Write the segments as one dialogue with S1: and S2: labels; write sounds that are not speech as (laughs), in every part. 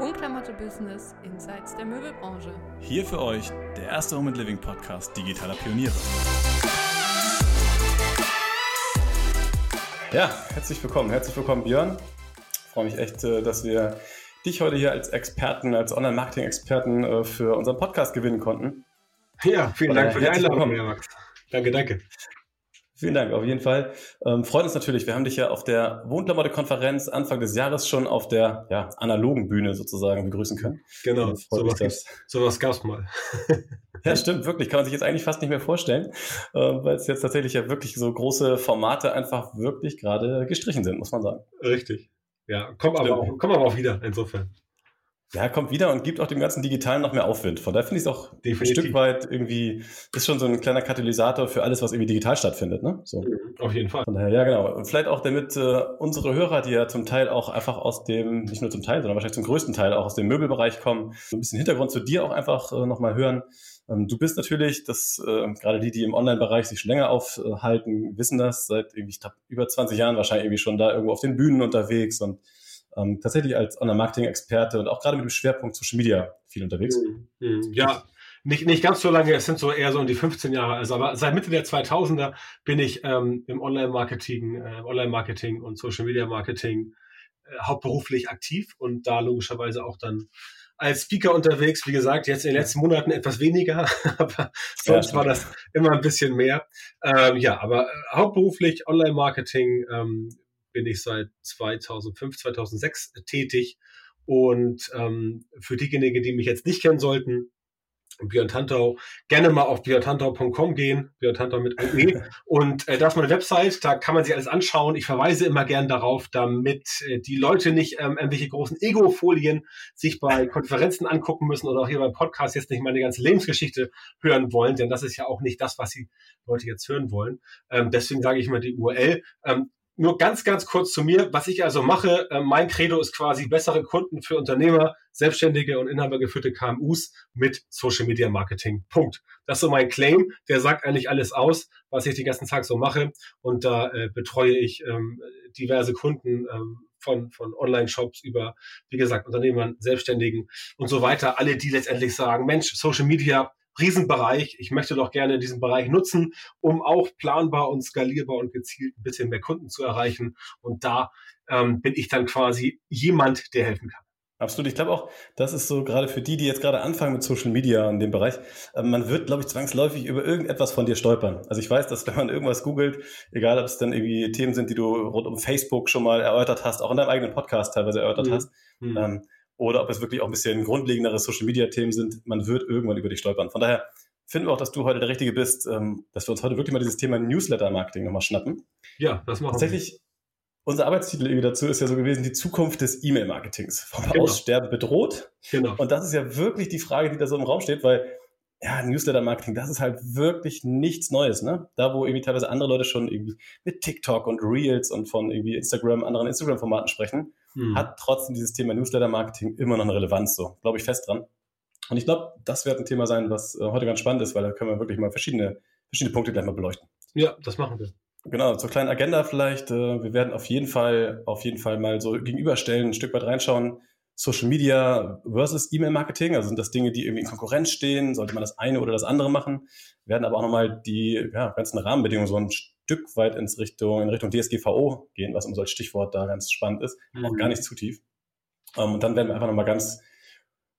S1: Unklammerte Business Insights der Möbelbranche.
S2: Hier für euch der erste Home and Living Podcast digitaler Pioniere.
S3: Ja, herzlich willkommen. Herzlich willkommen, Björn. Ich freue mich echt, äh, dass wir dich heute hier als Experten, als Online-Marketing-Experten äh, für unseren Podcast gewinnen konnten.
S4: Ja, vielen Dank für die Einladung, Max. Danke, danke.
S3: Vielen Dank, auf jeden Fall. Ähm, freut uns natürlich. Wir haben dich ja auf der Wohnklamotte-Konferenz Anfang des Jahres schon auf der ja, analogen Bühne sozusagen begrüßen können.
S4: Genau, sowas, sowas gab es mal. (laughs)
S3: ja, stimmt, wirklich. Kann man sich jetzt eigentlich fast nicht mehr vorstellen, äh, weil es jetzt tatsächlich ja wirklich so große Formate einfach wirklich gerade gestrichen sind, muss man sagen.
S4: Richtig. Ja, kommen aber, auch, komm aber auch wieder, insofern.
S3: Ja, kommt wieder und gibt auch dem ganzen Digitalen noch mehr Aufwind. Von daher finde ich es auch Definitiv. ein Stück weit irgendwie, ist schon so ein kleiner Katalysator für alles, was irgendwie digital stattfindet. Ne? So. Mhm,
S4: auf jeden Fall.
S3: Von daher, ja, genau. Und vielleicht auch damit äh, unsere Hörer, die ja zum Teil auch einfach aus dem, nicht nur zum Teil, sondern wahrscheinlich zum größten Teil auch aus dem Möbelbereich kommen, so ein bisschen Hintergrund zu dir auch einfach äh, nochmal hören. Ähm, du bist natürlich, das äh, gerade die, die im Online-Bereich sich schon länger aufhalten, wissen das, seit irgendwie, ich glaube, über 20 Jahren wahrscheinlich irgendwie schon da irgendwo auf den Bühnen unterwegs und ähm, tatsächlich als Online-Marketing-Experte und auch gerade mit dem Schwerpunkt Social Media viel unterwegs. Mhm.
S4: mhm. Ja, nicht, nicht ganz so lange, es sind so eher so um die 15 Jahre, also aber seit Mitte der 2000er bin ich ähm, im Online-Marketing, äh, Online-Marketing und Social-Media-Marketing äh, hauptberuflich aktiv und da logischerweise auch dann als Speaker unterwegs. Wie gesagt, jetzt in den letzten Monaten etwas weniger, (laughs) aber sonst war das immer ein bisschen mehr. Ähm, ja, aber äh, hauptberuflich Online-Marketing, ähm, bin ich seit 2005, 2006 tätig. Und ähm, für diejenigen, die mich jetzt nicht kennen sollten, Björn Tantau, gerne mal auf björntantau.com gehen, Björn Tantau mit OE. (laughs) Und äh, da ist meine Website, da kann man sich alles anschauen. Ich verweise immer gern darauf, damit äh, die Leute nicht ähm, irgendwelche großen Ego-Folien sich bei (laughs) Konferenzen angucken müssen oder auch hier beim Podcast jetzt nicht meine ganze Lebensgeschichte hören wollen, denn das ist ja auch nicht das, was die Leute jetzt hören wollen. Ähm, deswegen sage ich immer die URL. Ähm, nur ganz, ganz kurz zu mir. Was ich also mache, äh, mein Credo ist quasi bessere Kunden für Unternehmer, Selbstständige und inhabergeführte KMUs mit Social Media Marketing. Punkt. Das ist so mein Claim. Der sagt eigentlich alles aus, was ich den ganzen Tag so mache. Und da äh, betreue ich ähm, diverse Kunden ähm, von, von Online-Shops über, wie gesagt, Unternehmern, Selbstständigen und so weiter. Alle, die letztendlich sagen, Mensch, Social Media Riesenbereich. Ich möchte doch gerne diesen Bereich nutzen, um auch planbar und skalierbar und gezielt ein bisschen mehr Kunden zu erreichen. Und da ähm, bin ich dann quasi jemand, der helfen kann.
S3: Absolut. Ich glaube auch, das ist so gerade für die, die jetzt gerade anfangen mit Social Media in dem Bereich, äh, man wird, glaube ich, zwangsläufig über irgendetwas von dir stolpern. Also ich weiß, dass wenn man irgendwas googelt, egal ob es dann irgendwie Themen sind, die du rund um Facebook schon mal erörtert hast, auch in deinem eigenen Podcast teilweise erörtert mhm. hast, mhm. Ähm, oder ob es wirklich auch ein bisschen grundlegendere Social-Media-Themen sind. Man wird irgendwann über dich stolpern. Von daher finden wir auch, dass du heute der Richtige bist, ähm, dass wir uns heute wirklich mal dieses Thema Newsletter-Marketing nochmal schnappen.
S4: Ja, das machen
S3: Tatsächlich, wir. Tatsächlich, unser Arbeitstitel irgendwie dazu ist ja so gewesen, die Zukunft des E-Mail-Marketings. Vom genau. Aussterben bedroht. Genau. Und das ist ja wirklich die Frage, die da so im Raum steht, weil ja, Newsletter-Marketing, das ist halt wirklich nichts Neues, ne? Da, wo irgendwie teilweise andere Leute schon irgendwie mit TikTok und Reels und von irgendwie Instagram, anderen Instagram-Formaten sprechen, hm. hat trotzdem dieses Thema Newsletter-Marketing immer noch eine Relevanz, so. Glaube ich fest dran. Und ich glaube, das wird ein Thema sein, was äh, heute ganz spannend ist, weil da können wir wirklich mal verschiedene, verschiedene Punkte gleich mal beleuchten.
S4: Ja, das machen wir.
S3: Genau, zur kleinen Agenda vielleicht. Äh, wir werden auf jeden Fall, auf jeden Fall mal so gegenüberstellen, ein Stück weit reinschauen, Social Media versus E-Mail-Marketing? Also sind das Dinge, die irgendwie in Konkurrenz stehen? Sollte man das eine oder das andere machen? Wir werden aber auch nochmal die ja, ganzen Rahmenbedingungen so ein Stück weit ins Richtung, in Richtung DSGVO gehen, was unser Stichwort da ganz spannend ist. Mhm. Auch gar nicht zu tief. Um, ähm, und dann werden wir einfach nochmal ganz,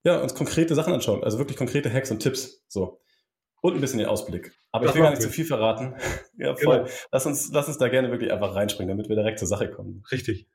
S3: ja, uns konkrete Sachen anschauen. Also wirklich konkrete Hacks und Tipps. So. Und ein bisschen den Ausblick. Aber das ich will gar nicht zu viel verraten. (laughs) ja, voll. Genau. Lass uns, lass uns da gerne wirklich einfach reinspringen, damit wir direkt zur Sache kommen.
S4: Richtig.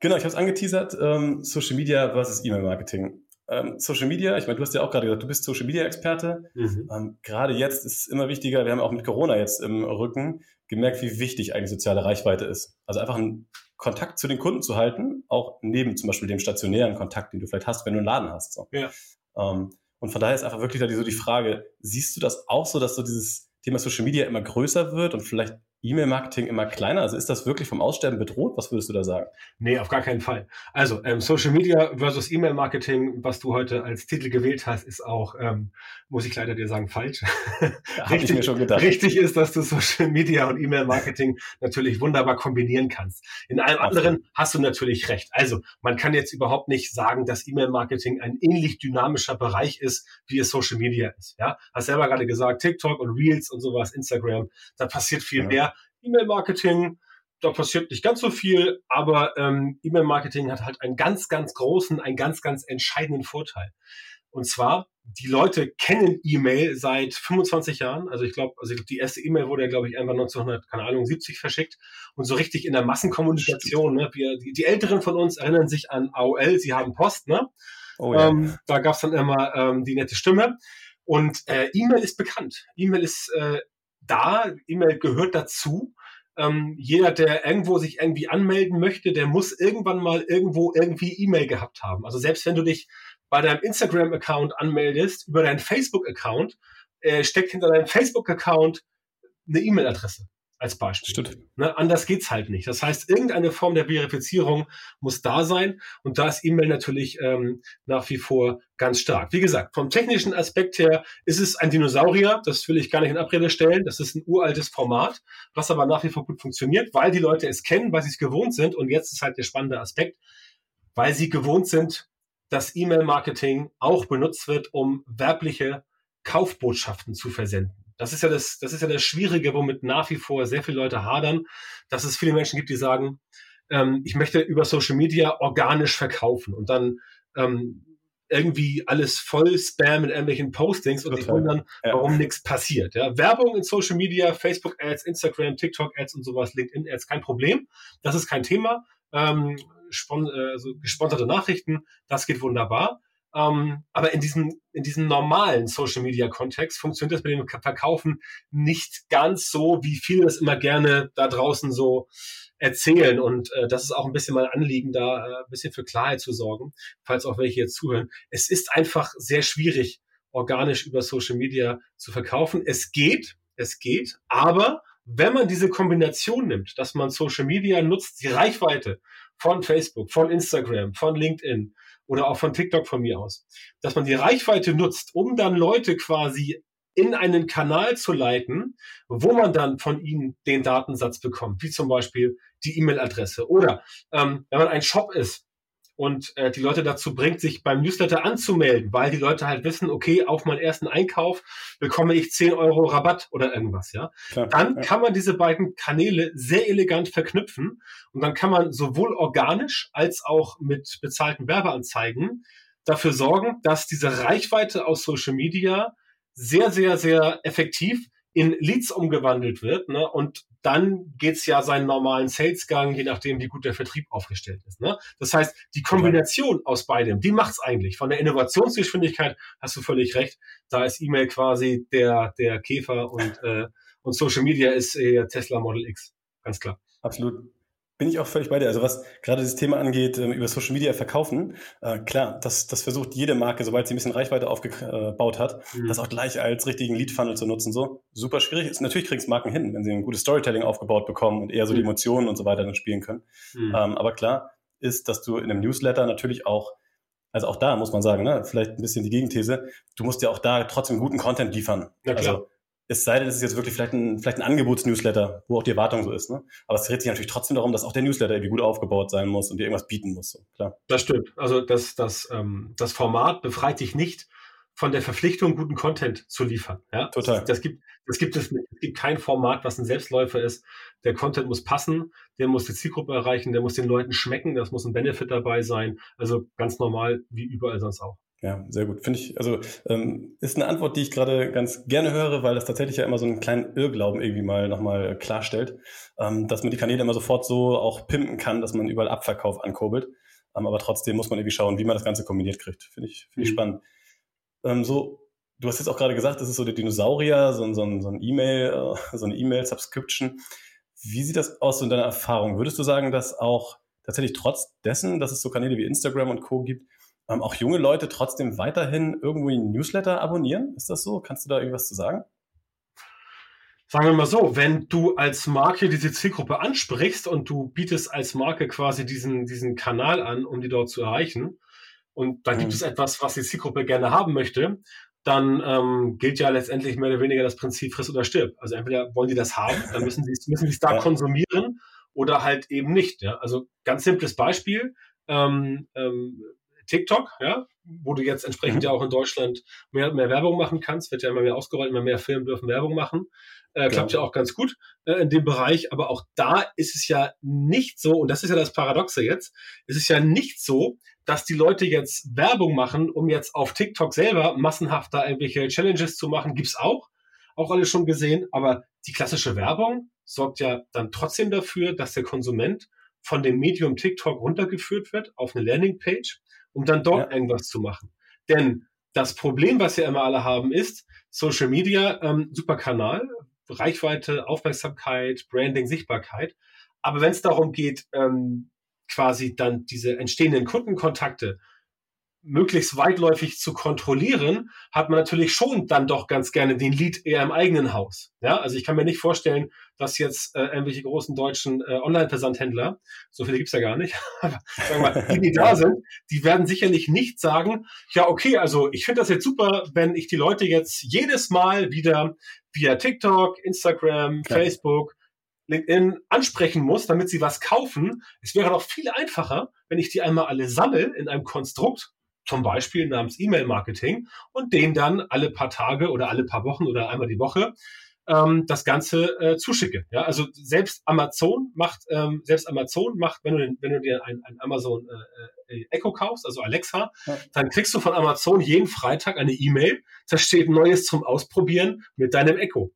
S3: Genau, ich habe es angeteasert, ähm, Social Media versus E-Mail-Marketing. Ähm, Social Media, ich meine, du hast ja auch gerade gesagt, du bist Social Media-Experte. Mhm. Ähm, gerade jetzt ist es immer wichtiger, wir haben auch mit Corona jetzt im Rücken gemerkt, wie wichtig eigentlich soziale Reichweite ist. Also einfach einen Kontakt zu den Kunden zu halten, auch neben zum Beispiel dem stationären Kontakt, den du vielleicht hast, wenn du einen Laden hast. So. Ja. Ähm, und von daher ist einfach wirklich da so die Frage, siehst du das auch so, dass so dieses Thema Social Media immer größer wird und vielleicht E-Mail-Marketing immer kleiner? Also ist das wirklich vom Aussterben bedroht? Was würdest du da sagen?
S4: Nee, auf gar keinen Fall. Also ähm, Social Media versus E-Mail-Marketing, was du heute als Titel gewählt hast, ist auch, ähm, muss ich leider dir sagen, falsch. (laughs)
S3: Habe ich mir schon gedacht.
S4: Richtig ist, dass du Social Media und E-Mail-Marketing natürlich wunderbar kombinieren kannst. In allem anderen hast du natürlich recht. Also man kann jetzt überhaupt nicht sagen, dass E-Mail-Marketing ein ähnlich dynamischer Bereich ist, wie es Social Media ist. Ja, hast selber gerade gesagt, TikTok und Reels und sowas, Instagram, da passiert viel ja. mehr. E-Mail-Marketing, da passiert nicht ganz so viel, aber ähm, E-Mail-Marketing hat halt einen ganz, ganz großen, einen ganz, ganz entscheidenden Vorteil. Und zwar, die Leute kennen E-Mail seit 25 Jahren. Also ich glaube, also die erste E-Mail wurde ja, glaube ich, einfach 1900, keine Ahnung, 70 verschickt. Und so richtig in der Massenkommunikation, ne, wir, die, die Älteren von uns erinnern sich an AOL, sie haben Post, ne? Oh ja. ähm, da gab es dann immer ähm, die nette Stimme. Und äh, E-Mail ist bekannt. E-Mail ist äh, da, E-Mail gehört dazu. Ähm, jeder, der irgendwo sich irgendwie anmelden möchte, der muss irgendwann mal irgendwo irgendwie E-Mail gehabt haben. Also selbst wenn du dich bei deinem Instagram-Account anmeldest, über deinen Facebook-Account, äh, steckt hinter deinem Facebook-Account eine E-Mail-Adresse als Beispiel. Stimmt. Ne, anders geht's halt nicht. Das heißt, irgendeine Form der Verifizierung muss da sein und da ist E-Mail natürlich ähm, nach wie vor ganz stark. Wie gesagt, vom technischen Aspekt her ist es ein Dinosaurier, das will ich gar nicht in Abrede stellen. Das ist ein uraltes Format, was aber nach wie vor gut funktioniert, weil die Leute es kennen, weil sie es gewohnt sind. Und jetzt ist halt der spannende Aspekt, weil sie gewohnt sind, dass E-Mail-Marketing auch benutzt wird, um werbliche Kaufbotschaften zu versenden. Das ist ja das, das ist ja das Schwierige, womit nach wie vor sehr viele Leute hadern, dass es viele Menschen gibt, die sagen, ähm, ich möchte über Social Media organisch verkaufen und dann ähm, irgendwie alles voll Spam mit irgendwelchen Postings und die wundern, ja. warum nichts passiert. Ja, Werbung in Social Media, Facebook Ads, Instagram, TikTok Ads und sowas, LinkedIn Ads, kein Problem. Das ist kein Thema. Ähm, äh, also gesponserte Nachrichten, das geht wunderbar. Ähm, aber in diesem, in diesem normalen Social Media Kontext funktioniert das mit dem Verkaufen nicht ganz so, wie viele das immer gerne da draußen so erzählen. Und äh, das ist auch ein bisschen mein Anliegen, da äh, ein bisschen für Klarheit zu sorgen, falls auch welche jetzt zuhören. Es ist einfach sehr schwierig, organisch über Social Media zu verkaufen. Es geht, es geht, aber wenn man diese Kombination nimmt, dass man Social Media nutzt, die Reichweite von Facebook, von Instagram, von LinkedIn, oder auch von TikTok von mir aus, dass man die Reichweite nutzt, um dann Leute quasi in einen Kanal zu leiten, wo man dann von ihnen den Datensatz bekommt, wie zum Beispiel die E-Mail-Adresse. Oder ähm, wenn man ein Shop ist, und äh, die Leute dazu bringt, sich beim Newsletter anzumelden, weil die Leute halt wissen, okay, auf meinen ersten Einkauf bekomme ich 10 Euro Rabatt oder irgendwas, ja. Klar, dann ja. kann man diese beiden Kanäle sehr elegant verknüpfen und dann kann man sowohl organisch als auch mit bezahlten Werbeanzeigen dafür sorgen, dass diese Reichweite aus Social Media sehr, sehr, sehr effektiv in Leads umgewandelt wird. Ne? Und dann geht's ja seinen normalen Salesgang, je nachdem, wie gut der Vertrieb aufgestellt ist. Ne? Das heißt, die Kombination aus beidem, die macht's eigentlich. Von der Innovationsgeschwindigkeit hast du völlig recht. Da ist E-Mail quasi der, der Käfer und, äh, und Social Media ist äh, Tesla Model X. Ganz klar.
S3: Absolut. Bin ich auch völlig bei dir. Also was gerade das Thema angeht, ähm, über Social Media verkaufen, äh, klar, das, das versucht jede Marke, sobald sie ein bisschen Reichweite aufgebaut hat, mhm. das auch gleich als richtigen Lead-Funnel zu nutzen. So super schwierig ist. Natürlich kriegen es Marken hin, wenn sie ein gutes Storytelling aufgebaut bekommen und eher so mhm. die Emotionen und so weiter dann spielen können. Mhm. Ähm, aber klar ist, dass du in einem Newsletter natürlich auch also auch da muss man sagen, ne, vielleicht ein bisschen die Gegenthese, du musst ja auch da trotzdem guten Content liefern. Ja, klar. Also es sei denn, es ist jetzt wirklich vielleicht ein, vielleicht ein Angebotsnewsletter, wo auch die Erwartung so ist. Ne? Aber es dreht sich natürlich trotzdem darum, dass auch der Newsletter irgendwie gut aufgebaut sein muss und dir irgendwas bieten muss. So, klar.
S4: Das stimmt. Also das, das, ähm, das Format befreit dich nicht von der Verpflichtung, guten Content zu liefern. Ja? Total. Das, das, gibt, das gibt es nicht. Es gibt kein Format, was ein Selbstläufer ist. Der Content muss passen, der muss die Zielgruppe erreichen, der muss den Leuten schmecken, das muss ein Benefit dabei sein. Also ganz normal wie überall sonst auch.
S3: Ja, sehr gut. Finde ich, also ähm, ist eine Antwort, die ich gerade ganz gerne höre, weil das tatsächlich ja immer so einen kleinen Irrglauben irgendwie mal nochmal klarstellt, ähm, dass man die Kanäle immer sofort so auch pimpen kann, dass man überall Abverkauf ankurbelt. Ähm, aber trotzdem muss man irgendwie schauen, wie man das Ganze kombiniert kriegt. Finde ich, finde ich mhm. spannend. Ähm, so, du hast jetzt auch gerade gesagt, das ist so der Dinosaurier, so, ein so ein, so ein E-Mail, äh, so eine E-Mail-Subscription. Wie sieht das aus so in deiner Erfahrung? Würdest du sagen, dass auch tatsächlich trotz dessen, dass es so Kanäle wie Instagram und Co. gibt, ähm, auch junge Leute trotzdem weiterhin irgendwie ein Newsletter abonnieren? Ist das so? Kannst du da irgendwas zu sagen?
S4: sagen wir mal so, wenn du als Marke diese Zielgruppe ansprichst und du bietest als Marke quasi diesen, diesen Kanal an, um die dort zu erreichen, und da gibt mhm. es etwas, was die Zielgruppe gerne haben möchte, dann ähm, gilt ja letztendlich mehr oder weniger das Prinzip friss oder stirb. Also entweder wollen die das haben, dann müssen sie müssen es da (laughs) ja. konsumieren oder halt eben nicht. Ja? Also ganz simples Beispiel, ähm, ähm, TikTok, ja, wo du jetzt entsprechend mhm. ja auch in Deutschland mehr, mehr Werbung machen kannst, wird ja immer mehr ausgerollt, immer mehr Firmen dürfen Werbung machen. Äh, klappt ja. ja auch ganz gut äh, in dem Bereich, aber auch da ist es ja nicht so, und das ist ja das Paradoxe jetzt, ist es ja nicht so, dass die Leute jetzt Werbung machen, um jetzt auf TikTok selber massenhaft da irgendwelche Challenges zu machen, gibt's auch, auch alle schon gesehen, aber die klassische Werbung sorgt ja dann trotzdem dafür, dass der Konsument von dem Medium TikTok runtergeführt wird auf eine Landingpage, um dann dort ja. irgendwas zu machen. Denn das Problem, was ja immer alle haben, ist, Social Media, ähm, super Kanal, Reichweite, Aufmerksamkeit, Branding, Sichtbarkeit. Aber wenn es darum geht, ähm, quasi dann diese entstehenden Kundenkontakte möglichst weitläufig zu kontrollieren, hat man natürlich schon dann doch ganz gerne den Lead eher im eigenen Haus. Ja, also ich kann mir nicht vorstellen, dass jetzt äh, irgendwelche großen deutschen äh, Online-Versandhändler, so viele gibt's ja gar nicht, (laughs) aber sagen wir mal, die, die da sind, die werden sicherlich nicht sagen, ja, okay, also ich finde das jetzt super, wenn ich die Leute jetzt jedes Mal wieder via TikTok, Instagram, Klar. Facebook, LinkedIn ansprechen muss, damit sie was kaufen. Es wäre doch viel einfacher, wenn ich die einmal alle sammle in einem Konstrukt, zum Beispiel namens E-Mail-Marketing, und den dann alle paar Tage oder alle paar Wochen oder einmal die Woche ähm, das Ganze äh, zuschicke. Ja, also selbst Amazon macht, ähm, selbst Amazon macht, wenn du, wenn du dir ein, ein Amazon äh, äh, Echo kaufst, also Alexa, ja. dann kriegst du von Amazon jeden Freitag eine E-Mail, da steht Neues zum Ausprobieren mit deinem Echo.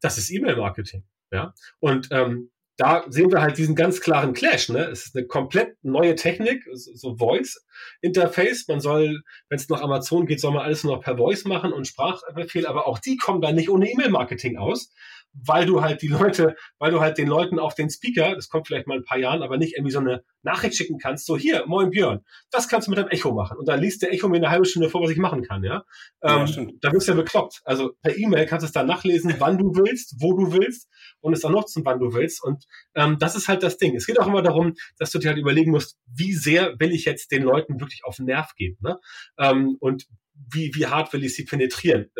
S4: Das ist E-Mail-Marketing. Ja, und ähm, da sehen wir halt diesen ganz klaren Clash. Ne? Es ist eine komplett neue Technik, so Voice-Interface. Man soll, wenn es nach Amazon geht, soll man alles nur noch per Voice machen und Sprachbefehl, aber auch die kommen dann nicht ohne E-Mail-Marketing aus, weil du halt die Leute, weil du halt den Leuten auf den Speaker, das kommt vielleicht mal ein paar Jahren, aber nicht irgendwie so eine Nachricht schicken kannst, so hier, moin Björn, das kannst du mit deinem Echo machen. Und dann liest der Echo mir eine halbe Stunde vor, was ich machen kann, ja. ja ähm, da wirst du ja bekloppt. Also per E-Mail kannst du es dann nachlesen, wann du willst, wo du willst und es dann nutzen, wann du willst. Und ähm, das ist halt das Ding. Es geht auch immer darum, dass du dir halt überlegen musst, wie sehr will ich jetzt den Leuten wirklich auf den Nerv geben, ne? Ähm, und wie, wie hart will ich sie penetrieren?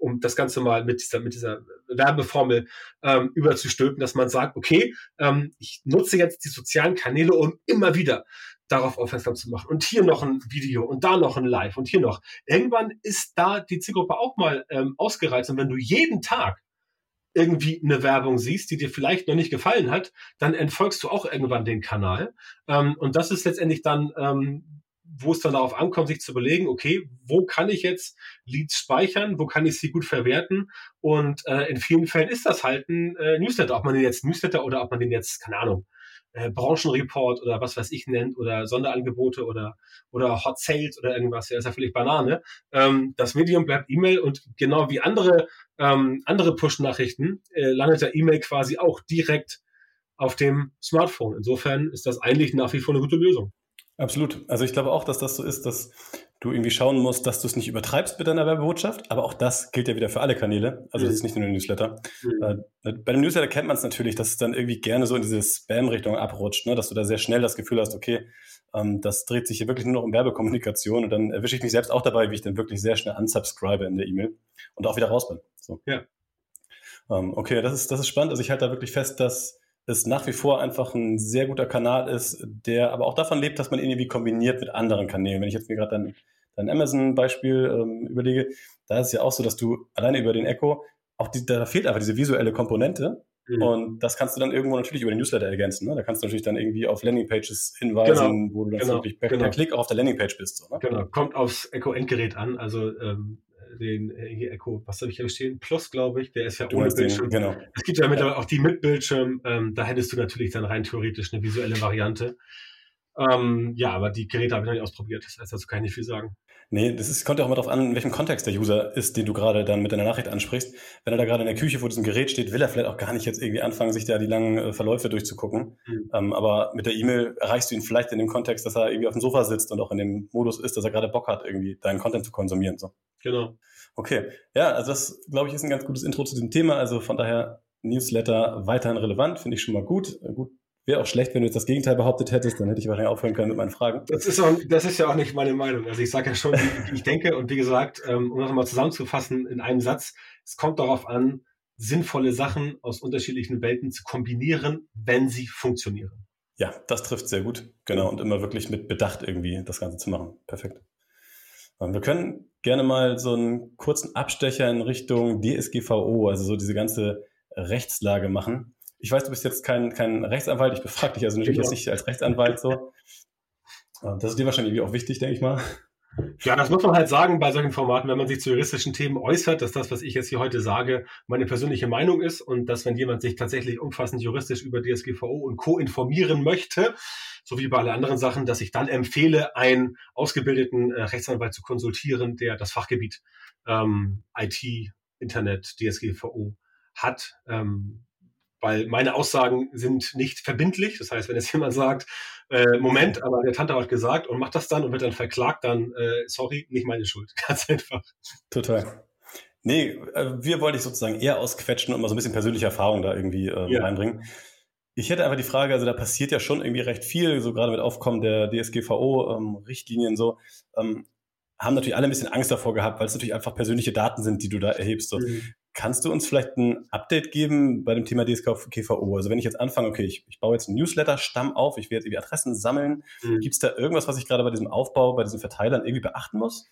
S4: Um das Ganze mal mit dieser, mit dieser Werbeformel ähm, überzustülpen, dass man sagt, okay, ähm, ich nutze jetzt die sozialen Kanäle, um immer wieder darauf aufmerksam zu machen. Und hier noch ein Video und da noch ein Live und hier noch. Irgendwann ist da die Zielgruppe auch mal ähm, ausgereizt. Und wenn du jeden Tag irgendwie eine Werbung siehst, die dir vielleicht noch nicht gefallen hat, dann entfolgst du auch irgendwann den Kanal. Ähm, und das ist letztendlich dann ähm, wo es dann darauf ankommt, sich zu überlegen, okay, wo kann ich jetzt Leads speichern, wo kann ich sie gut verwerten und äh, in vielen Fällen ist das halt ein äh, Newsletter, ob man den jetzt Newsletter oder ob man den jetzt, keine Ahnung, äh, Branchenreport oder was weiß ich nennt oder Sonderangebote oder oder Hot Sales oder irgendwas, ja, ist ja völlig Banane. Ähm, das Medium bleibt E-Mail und genau wie andere ähm, andere Push-Nachrichten äh, landet der E-Mail quasi auch direkt auf dem Smartphone. Insofern ist das eigentlich nach wie vor eine gute Lösung.
S3: Absolut. Also ich glaube auch, dass das so ist, dass du irgendwie schauen musst, dass du es nicht übertreibst mit deiner Werbebotschaft, aber auch das gilt ja wieder für alle Kanäle. Also mhm. das ist nicht nur ein Newsletter. Mhm. Äh, bei dem Newsletter kennt man es natürlich, dass es dann irgendwie gerne so in diese Spam-Richtung abrutscht, ne? dass du da sehr schnell das Gefühl hast, okay, ähm, das dreht sich hier wirklich nur noch um Werbekommunikation und dann erwische ich mich selbst auch dabei, wie ich dann wirklich sehr schnell unsubscribe in der E-Mail und auch wieder raus bin. So. Ja. Ähm, okay, das ist, das ist spannend. Also ich halte da wirklich fest, dass es nach wie vor einfach ein sehr guter Kanal ist, der aber auch davon lebt, dass man ihn irgendwie kombiniert mit anderen Kanälen. Wenn ich jetzt mir gerade dein, dein Amazon-Beispiel ähm, überlege, da ist es ja auch so, dass du alleine über den Echo, auch die, da fehlt einfach diese visuelle Komponente. Mhm. Und das kannst du dann irgendwo natürlich über den Newsletter ergänzen. Ne? Da kannst du natürlich dann irgendwie auf Landingpages hinweisen, genau. wo du dann genau. wirklich per, genau. Klick auch auf der Landingpage bist. So,
S4: ne? Genau, kommt aufs Echo-Endgerät an. Also ähm, den äh, Echo, was habe ich hier stehen? Plus, glaube ich, der ist ja du ohne Bildschirm. Den, genau. Es gibt ja mittlerweile auch die mit Bildschirm, ähm, da hättest du natürlich dann rein theoretisch eine visuelle Variante. Ähm, ja, aber die Geräte habe ich noch nicht ausprobiert, das heißt, dazu kann ich nicht viel sagen.
S3: Nee, das ist, kommt ja auch immer darauf an, in welchem Kontext der User ist, den du gerade dann mit deiner Nachricht ansprichst. Wenn er da gerade in der Küche vor diesem Gerät steht, will er vielleicht auch gar nicht jetzt irgendwie anfangen, sich da die langen äh, Verläufe durchzugucken. Mhm. Ähm, aber mit der E-Mail erreichst du ihn vielleicht in dem Kontext, dass er irgendwie auf dem Sofa sitzt und auch in dem Modus ist, dass er gerade Bock hat, irgendwie deinen Content zu konsumieren. So.
S4: Genau.
S3: Okay, ja, also das, glaube ich, ist ein ganz gutes Intro zu diesem Thema. Also von daher Newsletter weiterhin relevant, finde ich schon mal gut. Gut, wäre auch schlecht, wenn du jetzt das Gegenteil behauptet hättest, dann hätte ich wahrscheinlich aufhören können mit meinen Fragen.
S4: Das ist, auch, das ist ja auch nicht meine Meinung. Also ich sage ja schon, wie, ich denke und wie gesagt, ähm, um das mal zusammenzufassen in einem Satz, es kommt darauf an, sinnvolle Sachen aus unterschiedlichen Welten zu kombinieren, wenn sie funktionieren.
S3: Ja, das trifft sehr gut. Genau. Und immer wirklich mit Bedacht irgendwie das Ganze zu machen. Perfekt. Ähm, wir können gerne mal so einen kurzen Abstecher in Richtung DSGVO, also so diese ganze Rechtslage machen. Ich weiß, du bist jetzt kein, kein Rechtsanwalt, ich befrage dich also natürlich genau. jetzt nicht als Rechtsanwalt so. Ähm, das ist dir wahrscheinlich auch wichtig, denke ich mal.
S4: Ja, das muss man halt sagen bei solchen Formaten, wenn man sich zu juristischen Themen äußert, dass das, was ich jetzt hier heute sage, meine persönliche Meinung ist und dass, wenn jemand sich tatsächlich umfassend juristisch über DSGVO und Co. informieren möchte, so wie bei allen anderen Sachen, dass ich dann empfehle, einen ausgebildeten äh, Rechtsanwalt zu konsultieren, der das Fachgebiet ähm, IT, Internet, DSGVO hat. Ähm, weil meine Aussagen sind nicht verbindlich. Das heißt, wenn jetzt jemand sagt, äh, Moment, aber der Tante hat gesagt und macht das dann und wird dann verklagt, dann äh, sorry, nicht meine Schuld. (laughs) Ganz einfach.
S3: Total. Nee, äh, wir wollen dich sozusagen eher ausquetschen und mal so ein bisschen persönliche Erfahrung da irgendwie äh, ja. reinbringen. Ich hätte einfach die Frage, also da passiert ja schon irgendwie recht viel, so gerade mit Aufkommen der DSGVO-Richtlinien ähm, so. Ähm, haben natürlich alle ein bisschen Angst davor gehabt, weil es natürlich einfach persönliche Daten sind, die du da erhebst. So. Mhm. Kannst du uns vielleicht ein Update geben bei dem Thema DSGVO? Also wenn ich jetzt anfange, okay, ich, ich baue jetzt einen Newsletter-Stamm auf, ich will jetzt irgendwie Adressen sammeln. Mhm. Gibt es da irgendwas, was ich gerade bei diesem Aufbau, bei diesen Verteilern irgendwie beachten muss?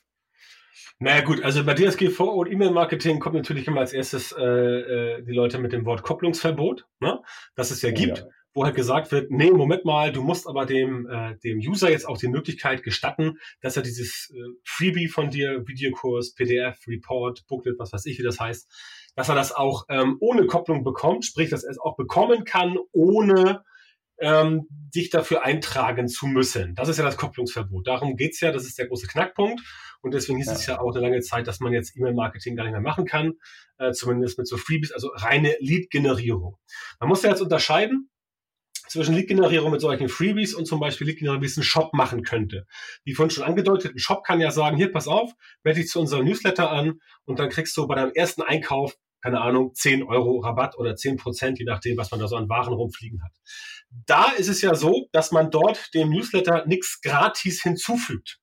S4: Naja gut, also bei DSGVO und E-Mail-Marketing kommt natürlich immer als erstes äh, äh, die Leute mit dem Wort Kopplungsverbot, ne? das es ja gibt. Ja wo halt gesagt wird, nee, Moment mal, du musst aber dem, äh, dem User jetzt auch die Möglichkeit gestatten, dass er dieses äh, Freebie von dir, Videokurs, PDF, Report, Booklet, was weiß ich, wie das heißt, dass er das auch ähm, ohne Kopplung bekommt, sprich, dass er es auch bekommen kann, ohne ähm, dich dafür eintragen zu müssen. Das ist ja das Kopplungsverbot. Darum geht's ja, das ist der große Knackpunkt. Und deswegen hieß ja. es ja auch eine lange Zeit, dass man jetzt E-Mail-Marketing gar nicht mehr machen kann, äh, zumindest mit so Freebies, also reine Lead-Generierung. Man muss ja jetzt unterscheiden, zwischen Lead-Generierung mit solchen Freebies und zum Beispiel Lead-Generierung, wie es ein Shop machen könnte. Wie vorhin schon angedeutet, ein Shop kann ja sagen, hier, pass auf, melde dich zu unserem Newsletter an und dann kriegst du bei deinem ersten Einkauf, keine Ahnung, 10 Euro Rabatt oder 10 Prozent, je nachdem, was man da so an Waren rumfliegen hat. Da ist es ja so, dass man dort dem Newsletter nichts gratis hinzufügt,